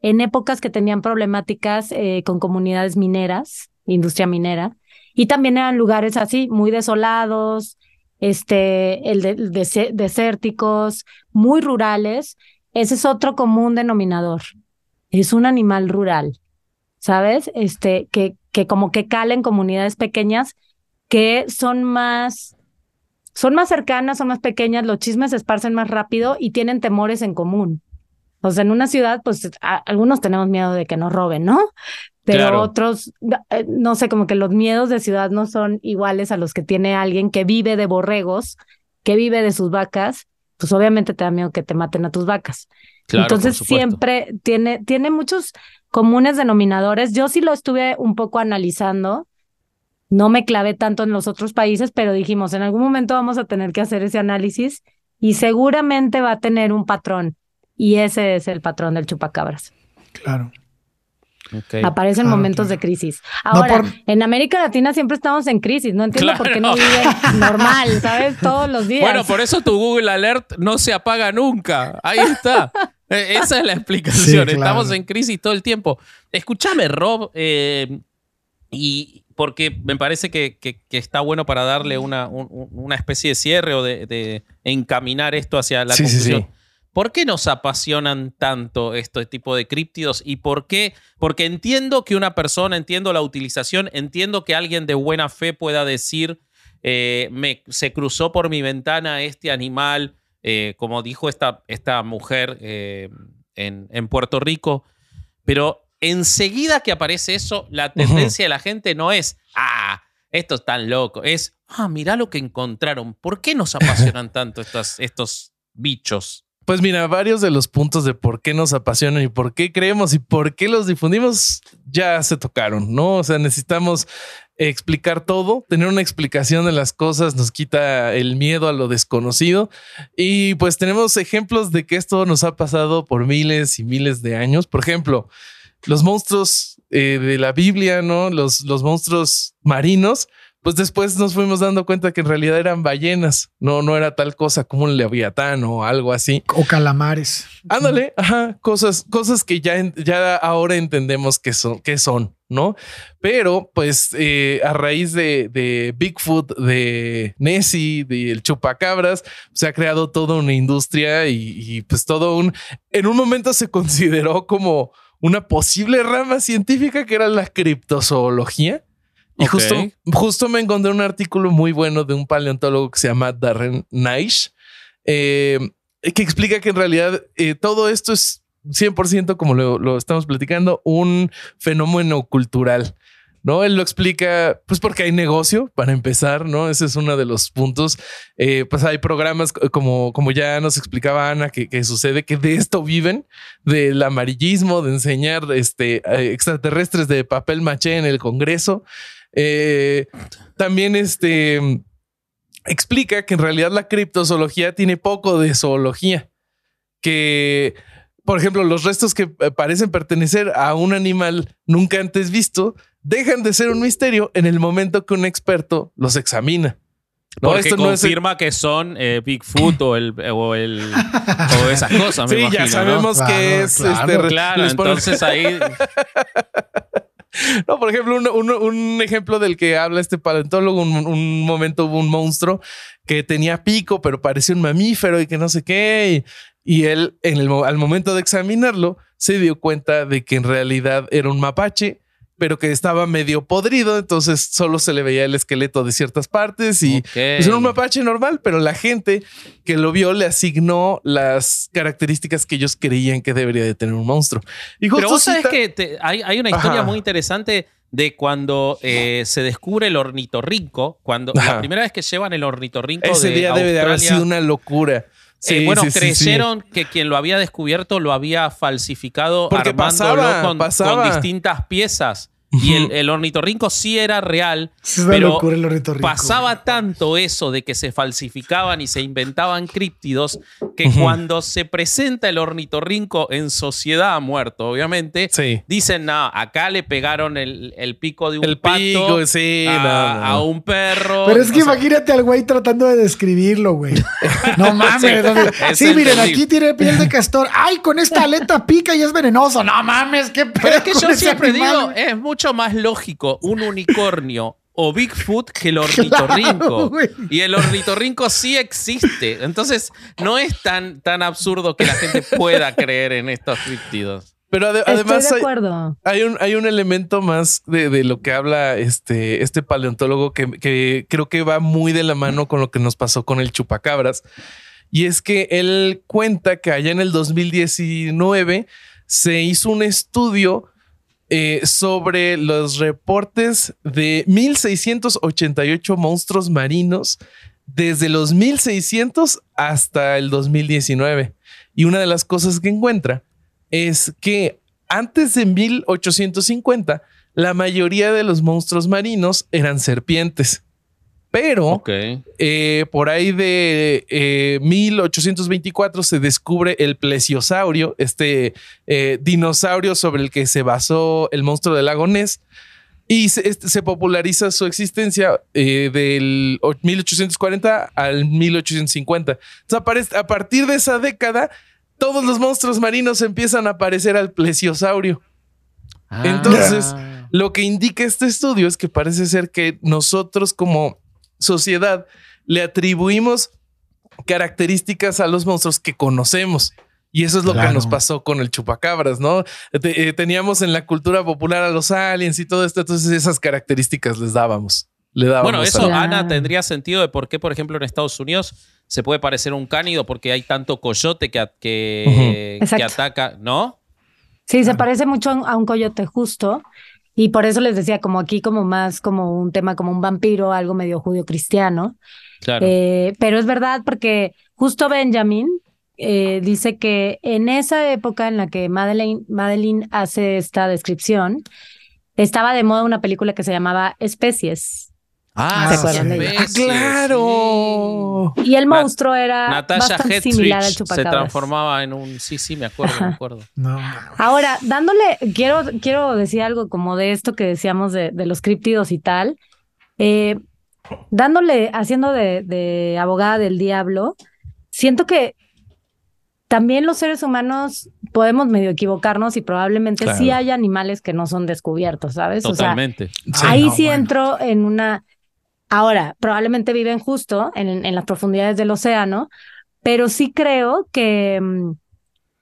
en épocas que tenían problemáticas eh, con comunidades mineras, industria minera, y también eran lugares así, muy desolados, este, el de, desérticos, muy rurales. Ese es otro común denominador. Es un animal rural, ¿sabes? Este, que, que como que calen comunidades pequeñas que son más son más cercanas, son más pequeñas, los chismes se esparcen más rápido y tienen temores en común. O sea, en una ciudad, pues algunos tenemos miedo de que nos roben, ¿no? Pero otros, eh, no sé, como que los miedos de ciudad no son iguales a los que tiene alguien que vive de borregos, que vive de sus vacas, pues obviamente te da miedo que te maten a tus vacas. Entonces siempre tiene, tiene muchos comunes denominadores. Yo sí lo estuve un poco analizando no me clavé tanto en los otros países, pero dijimos, en algún momento vamos a tener que hacer ese análisis y seguramente va a tener un patrón. Y ese es el patrón del chupacabras. Claro. Aparece en momentos de crisis. Ahora, en América Latina siempre estamos en crisis. No entiendo por qué no viven normal, ¿sabes? Todos los días. Bueno, por eso tu Google Alert no se apaga nunca. Ahí está. E-, esa es la explicación. Estamos en crisis todo el tiempo. Escúchame, Rob, eh, y porque me parece que, está bueno para darle una, una especie de cierre o de, encaminar esto hacia la conclusión. ¿Por qué nos apasionan tanto este tipo de críptidos y por qué? Porque entiendo que una persona, entiendo la utilización, entiendo que alguien de buena fe pueda decir, eh, me, se cruzó por mi ventana este animal, eh, como dijo esta, esta mujer eh, en, en Puerto Rico, pero enseguida que aparece eso, la tendencia de la gente no es, ah, esto es tan loco, es, ah, mirá lo que encontraron. ¿Por qué nos apasionan tanto estos, estos bichos? Pues mira, varios de los puntos de por qué nos apasionan y por qué creemos y por qué los difundimos ya se tocaron, ¿no? O sea, necesitamos explicar todo, tener una explicación de las cosas nos quita el miedo a lo desconocido y pues tenemos ejemplos de que esto nos ha pasado por miles y miles de años. Por ejemplo, los monstruos eh, de la Biblia, ¿no? Los, los monstruos marinos, pues después nos fuimos dando cuenta que en realidad eran ballenas, no, no era tal cosa como un leviatán o algo así. O calamares. Ándale, ajá, cosas, cosas que ya, ya ahora entendemos que son, que son, ¿no? Pero pues eh, a raíz de, de, Bigfoot, de Nessie, del chupacabras, se ha creado toda una industria y, y pues todo un, en un momento se consideró como una posible rama científica que era la criptozoología. Y justo, justo me encontré un artículo muy bueno de un paleontólogo que se llama Darren Naish, eh, que explica que en realidad eh, todo esto es 100% como lo, lo estamos platicando, un fenómeno cultural. ¿no? Él lo explica, pues porque hay negocio, para empezar, ¿no? Ese es uno de los puntos. Eh, pues hay programas como, como ya nos explicaba Ana, que, sucede que de esto viven, del amarillismo, de enseñar este, extraterrestres de papel maché en el Congreso. Eh, también este, explica que en realidad la criptozoología tiene poco de zoología, que por ejemplo, los restos que eh, parecen pertenecer a un animal nunca antes visto dejan de ser un misterio en el momento que un experto los examina. No, Porque esto confirma que son eh, Bigfoot o el, o el o esas cosas. sí, ya sabemos que es claro, este, claro entonces ahí. No, por ejemplo, un, ejemplo del que habla este paleontólogo, un, un, momento hubo un monstruo que tenía pico, pero parecía un mamífero y que no sé qué. Y, él, al momento de examinarlo, se dio cuenta de que en realidad era un mapache pero que estaba medio podrido, entonces solo se le veía el esqueleto de ciertas partes y pues era un mapache normal, pero la gente que lo vio le asignó las características que ellos creían que debería de tener un monstruo. Y pero vos sabes que hay, una historia muy interesante de cuando eh, se descubre el ornitorrinco, cuando la primera vez que llevan el ornitorrinco Ese día debe de haber sido una locura. Eh, bueno, creyeron que quien lo había descubierto lo había falsificado armándolo con, con distintas piezas. Y el, el, ornitorrinco sí era real, pero pasaba tanto eso de que se falsificaban y se inventaban críptidos que cuando se presenta el ornitorrinco en sociedad muerto, obviamente, dicen, no, acá le pegaron el, pico de un pato a, un perro. Pero es que imagínate al güey tratando de describirlo, güey. No mames. sí, miren, aquí tiene piel de castor. Ay, con esta aleta pica y es venenoso. No mames, qué Pero es que yo siempre digo, es mucho más lógico un unicornio o Bigfoot que el ornitorrinco. y el ornitorrinco sí existe. Entonces, no es tan, tan absurdo que la gente pueda creer en estos críptidos. Pero además hay, un, hay un elemento más de, lo que habla este, este paleontólogo que, que, creo que va muy de la mano con lo que nos pasó con el chupacabras. Y es que él cuenta que allá en el 2019 se hizo un estudio eh, sobre los reportes de 1688 monstruos marinos desde los 1600 hasta el 2019. Y una de las cosas que encuentra es que antes de 1850, la mayoría de los monstruos marinos eran serpientes. Pero eh, por ahí de 1824 eh, se descubre el plesiosaurio, este eh, dinosaurio sobre el que se basó el monstruo del lago Ness. Y se, este, populariza su existencia del 1840 al 1850. Entonces, a partir de esa década, todos los monstruos marinos empiezan a aparecer al plesiosaurio. Ah. Entonces, lo que indica este estudio es que parece ser que nosotros como sociedad le atribuimos características a los monstruos que conocemos. Y eso es lo que nos pasó con el chupacabras, ¿no? Eh, teníamos en la cultura popular a los aliens y todo esto, entonces esas características les dábamos. Le bueno, eso, Ana, tendría sentido de por qué, por ejemplo, en Estados Unidos se puede parecer un cánido porque hay tanto coyote que, que, que ataca, ¿no? Sí, se parece mucho a un coyote justo. Y por eso les decía, como aquí, como más como un tema como un vampiro, algo medio judío cristiano. Claro. Eh, pero es verdad porque justo Benjamin eh, dice que en esa época en la que Madeline, Madeline hace esta descripción, estaba de moda una película que se llamaba Especies. Ah, ah claro. Y el monstruo era bastante similar al chupacabras. Se transformaba en un sí, sí, me acuerdo, me acuerdo. Ahora, dándole, quiero, quiero decir algo como de esto que decíamos de, los críptidos y tal. Eh, dándole, haciendo de, abogada del diablo, siento que también los seres humanos podemos medio equivocarnos y probablemente sí hay animales que no son descubiertos, ¿sabes? Totalmente. O sea, ahí sí entro en una Ahora, probablemente viven justo en, las profundidades del océano, pero sí creo que mm,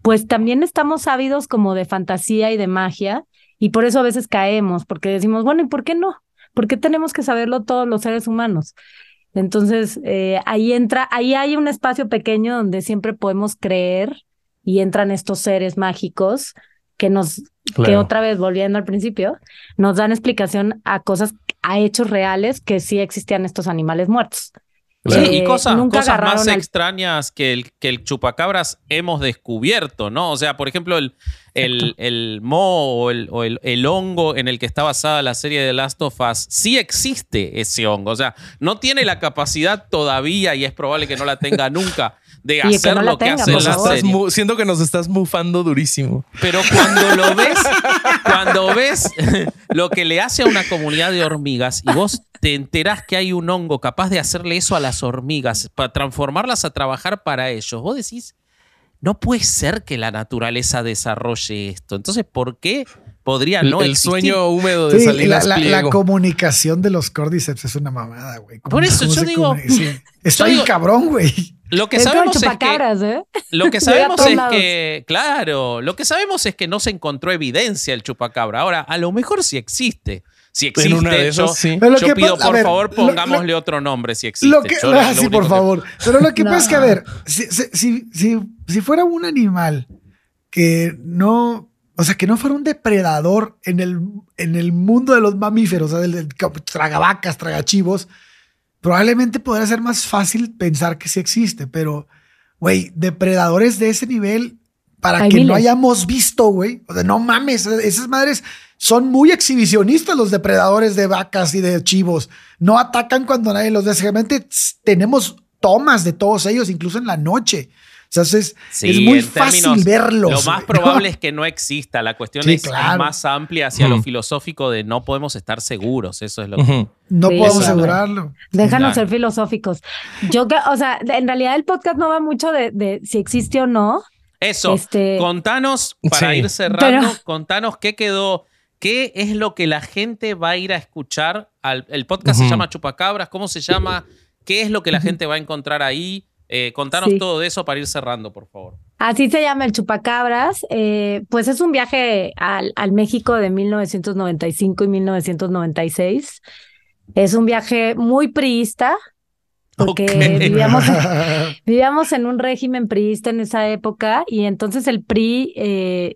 pues también estamos ávidos como de fantasía y de magia y por eso a veces caemos, porque decimos, bueno, ¿y por qué no? ¿Por qué tenemos que saberlo todos los seres humanos? Entonces, eh, ahí entra, ahí hay un espacio pequeño donde siempre podemos creer y entran estos seres mágicos que nos, que otra vez volviendo al principio, nos dan explicación a cosas, a hechos reales que sí existían estos animales muertos. Sí, y cosas, cosas más extrañas que el, que el chupacabras hemos descubierto, ¿no? O sea, por ejemplo, el, el, el mo o, el, o el, hongo en el que está basada la serie de Last of Us, sí existe ese hongo. O sea, no tiene la capacidad todavía y es probable que no la tenga nunca de hacer lo que hace la serie. Siento que nos estás mufando durísimo. Pero cuando lo ves, cuando ves lo que le hace a una comunidad de hormigas y vos te enterás que hay un hongo capaz de hacerle eso a las hormigas, para transformarlas a trabajar para ellos, vos decís, no puede ser que la naturaleza desarrolle esto. Entonces, ¿por qué podría no el, el sueño húmedo de salir la, la, comunicación de los cordyceps es una mamada, güey. Por eso yo digo... Está bien cabrón, güey. Lo que sabemos es que, ¿eh? lo que sabemos es que, claro, lo que sabemos es que no se encontró evidencia el chupacabra. Ahora, a lo mejor sí existe. Si existe, una de yo, yo pido, por favor, pongámosle otro nombre si existe. Ah, sí, por favor. Pero lo que pasa es que, a ver, si, si, si, si fuera un animal que no o sea, que no fuera un depredador en el, en el mundo de los mamíferos, o sea, del, tragavacas, tragachivos, probablemente podría ser más fácil pensar que sí existe, pero, güey, depredadores de ese nivel, para que no hayamos visto, güey, o sea, no mames, esas madres son muy exhibicionistas los depredadores de vacas y de chivos. No atacan cuando nadie los ve. Realmente tenemos tomas de todos ellos, incluso en la noche. Entonces, es muy fácil verlo. Lo más probable es que no exista. La cuestión es, más amplia hacia lo filosófico de no podemos estar seguros. Eso es lo que. No podemos asegurarlo. Déjanos ser filosóficos. Yo, o sea, en realidad el podcast no va mucho de, si existe o no. Eso. Este, contanos, para ir cerrando, contanos qué quedó. ¿Qué es lo que la gente va a ir a escuchar? el podcast se llama Chupacabras. ¿Cómo se llama? ¿Qué es lo que la gente va a encontrar ahí? Eh, contanos todo de eso para ir cerrando, por favor. Así se llama el Chupacabras. Eh, pues es un viaje al, México de 1995 y 1996. Es un viaje muy priista, porque vivíamos, vivíamos, en un régimen priista en esa época y entonces el PRI, eh,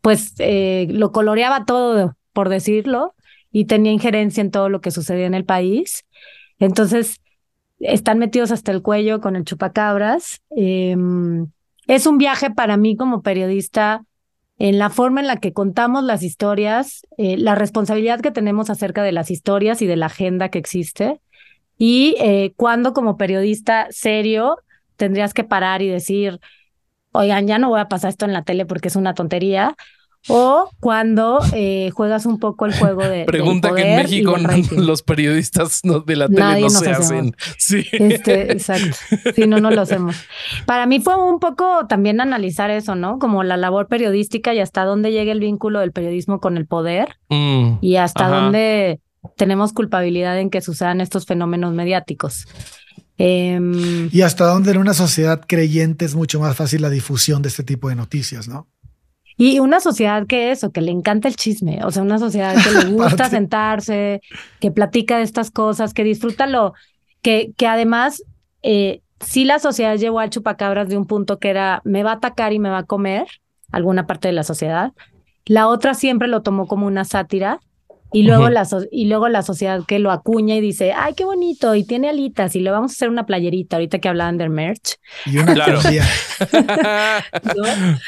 pues lo coloreaba todo, por decirlo, y tenía injerencia en todo lo que sucedía en el país. Entonces, están metidos hasta el cuello con el chupacabras. Em, es un viaje para mí como periodista en la forma en la que contamos las historias, eh, la responsabilidad que tenemos acerca de las historias y de la agenda que existe, y eh, cuando como periodista serio tendrías que parar y decir, oigan, ya no voy a pasar esto en la tele porque es una tontería, o cuando eh, juegas un poco el juego de. Pregunta que en México los periodistas de la tele no se hacen. Sí. Este, exacto. Si no, no lo hacemos. Para mí fue un poco también analizar eso, ¿no? Como la labor periodística y hasta dónde llega el vínculo del periodismo con el poder mm, y hasta dónde tenemos culpabilidad en que sucedan estos fenómenos mediáticos. Em, y hasta dónde en una sociedad creyente es mucho más fácil la difusión de este tipo de noticias, ¿no? Y una sociedad que eso, que le encanta el chisme, o sea, una sociedad que le gusta sentarse, que platica de estas cosas, que disfruta lo, que, que además eh, sí la sociedad llevó al chupacabras de un punto que era me va a atacar y me va a comer, alguna parte de la sociedad. La otra siempre lo tomó como una sátira y luego, la y luego la sociedad que lo acuña y dice, ay, qué bonito, y tiene alitas, y le vamos a hacer una playerita, ahorita que hablaban del merch. Y una claro.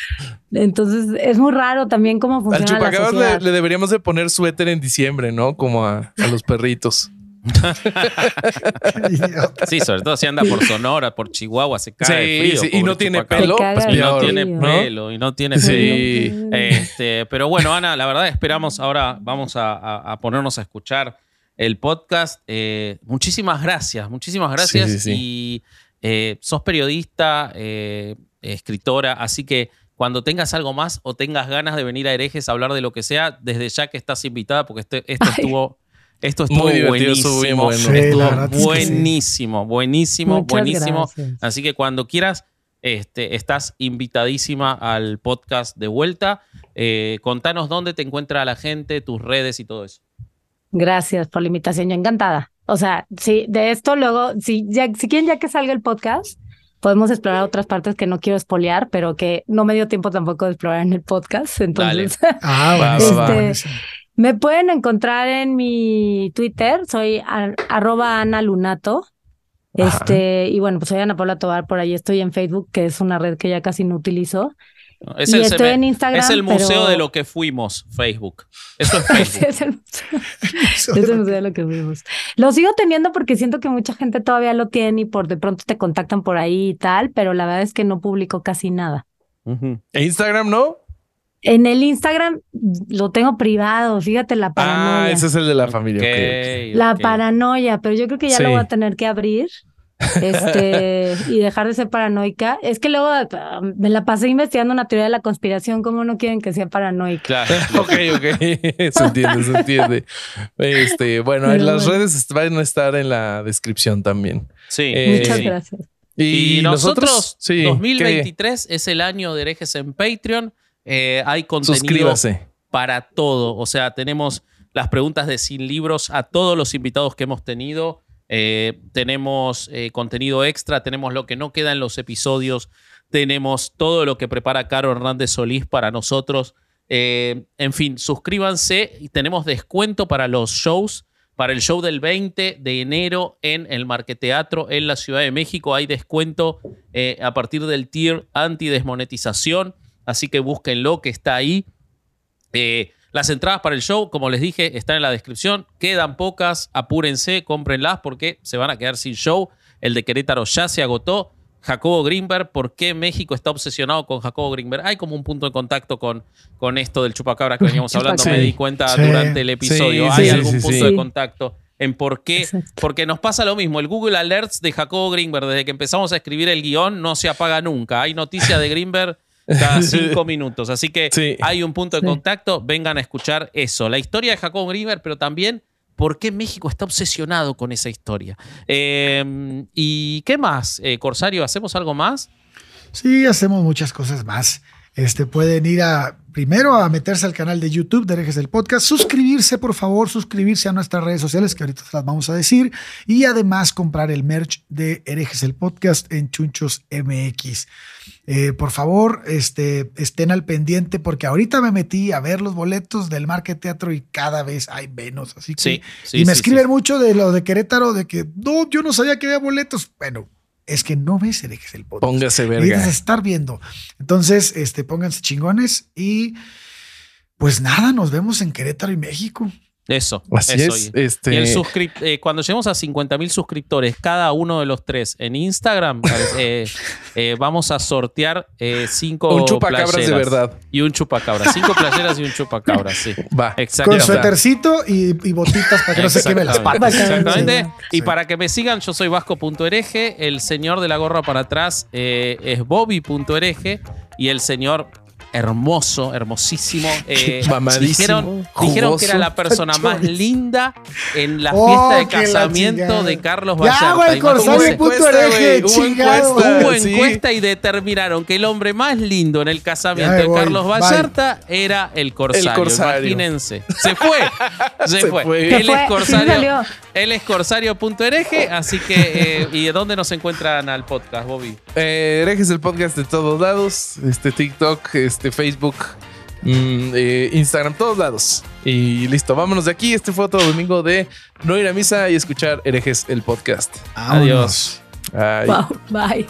Entonces, es muy raro también cómo funciona Al chupacabras le, le, deberíamos de poner suéter en diciembre, ¿no? Como a, a los perritos. sí, sobre todo si anda por Sonora, por Chihuahua, se cae frío. y no tiene pelo. Pues y no tiene pelo, y no tiene pelo. Este, pero bueno, Ana, la verdad esperamos ahora, vamos a, ponernos a escuchar el podcast. Eh, muchísimas gracias, muchísimas gracias. y eh, sos periodista, eh, escritora, así que cuando tengas algo más o tengas ganas de venir a Herejes a hablar de lo que sea, desde ya que estás invitada, porque este, esto estuvo esto estuvo buenísimo. estuvo buenísimo, buenísimo, buenísimo. Así que cuando quieras, este, estás invitadísima al podcast de vuelta. Eh, contanos dónde te encuentra la gente, tus redes y todo eso. Gracias por la invitación, yo encantada. O sea, sí, de esto luego, si, ya, si quieren ya que salga el podcast, podemos explorar otras partes que no quiero espolear, pero que no me dio tiempo tampoco de explorar en el podcast. Entonces, ah, este, me pueden encontrar en mi Twitter, soy arroba Ana Lunato. Este, y bueno, pues soy Ana Paula Tobar, por ahí estoy en Facebook, que es una red que ya casi no utilizo. Es el, estoy en Instagram. Es el museo de lo que fuimos, Facebook. Eso es Facebook. es, el museo, de lo que fuimos. Lo sigo teniendo porque siento que mucha gente todavía lo tiene y por de pronto te contactan por ahí y tal, pero la verdad es que no publico casi nada. ¿E Instagram no? En el Instagram lo tengo privado, fíjate la paranoia. Ah, ese es el de la familia. la paranoia, pero yo creo que ya lo voy a tener que abrir este, y dejar de ser paranoica. Es que luego ah, me la pasé investigando una teoría de la conspiración, ¿cómo no quieren que sea paranoica? Claro. ok, ok, se entiende, se entiende. Este, bueno, en las redes van a estar en la descripción también. Sí. Eh, Muchas gracias. Y, nosotros, 2023 es el año de herejes en Patreon. Eh, hay contenido para todo. O sea, tenemos las preguntas de Sin Libros a todos los invitados que hemos tenido. Eh, tenemos eh, contenido extra, tenemos lo que no queda en los episodios, tenemos todo lo que prepara Caro Hernández Solís para nosotros. Eh, en fin, suscríbanse y tenemos descuento para los shows. Para el show del 20 de enero en el Marqueteatro en la Ciudad de México hay descuento a partir del tier anti-desmonetización. Así que búsquenlo que está ahí. Las entradas para el show, como les dije, están en la descripción. Quedan pocas, apúrense, cómprenlas porque se van a quedar sin show. El de Querétaro ya se agotó. Jacobo Greenberg, ¿por qué México está obsesionado con Jacobo Greenberg? Hay como un punto de contacto con, con esto del chupacabra que veníamos hablando, me di cuenta durante el episodio. Hay algún punto de contacto en por qué, porque nos pasa lo mismo. El Google Alerts de Jacobo Greenberg, desde que empezamos a escribir el guion, no se apaga nunca. Hay noticias de Greenberg cada cinco minutos. Así que hay un punto de contacto. Vengan a escuchar eso. La historia de Jacob Grieber, pero también por qué México está obsesionado con esa historia. Em, ¿Y qué más, eh, Corsario? ¿Hacemos algo más? Sí, hacemos muchas cosas más. Este, pueden ir a primero a meterse al canal de YouTube de Herejes del Podcast, suscribirse, por favor, suscribirse a nuestras redes sociales, que ahorita las vamos a decir, y además comprar el merch de Herejes del Podcast en Chunchos MX. Eh, por favor, este, estén al pendiente, porque ahorita me metí a ver los boletos del Market Teatro y cada vez hay menos. Así que, y me escriben mucho de lo de Querétaro, de que no, yo no sabía que había boletos. Bueno, es que no ves Herejes el podcast. Póngase verga. estar viendo. Entonces, este, pónganse chingones y pues nada, nos vemos en Querétaro y México. Eso, Así Es, este... el eh, cuando lleguemos a 50 mil suscriptores, cada uno de los tres en Instagram, eh, eh, vamos a sortear cinco Un chupacabras de verdad. Y un chupacabras. Cinco playeras y un chupacabras, sí. Va. Con suétercito y, botitas para que no se queme las patas. Exactamente. Y para que me sigan, yo soy vasco.hereje, el señor de la gorra para atrás es bobby.hereje y el señor hermoso, hermosísimo. Eh, dijeron, dijeron, que era la persona más linda en la oh, fiesta de casamiento de Carlos Vallarta. Ya, Corsario, puto hereje, Hubo encuesta, hubo encuesta y determinaron que el hombre más lindo en el casamiento de Carlos Vallarta era el Corsario. Imagínense. Se fue. Se, fue. Él es Corsario. Él es corsario.hereje, así que, eh, ¿y dónde nos encuentran al podcast, Bobby? Eh, herejes el podcast de todos lados, este TikTok, este Facebook, mm, eh, Instagram, todos lados. Y listo, vámonos de aquí. Este fue otro domingo de no ir a misa y escuchar herejes el podcast. Adiós. bye.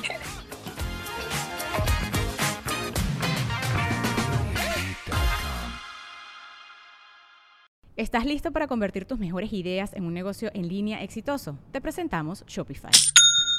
¿Estás listo para convertir tus mejores ideas en un negocio en línea exitoso? Te presentamos Shopify.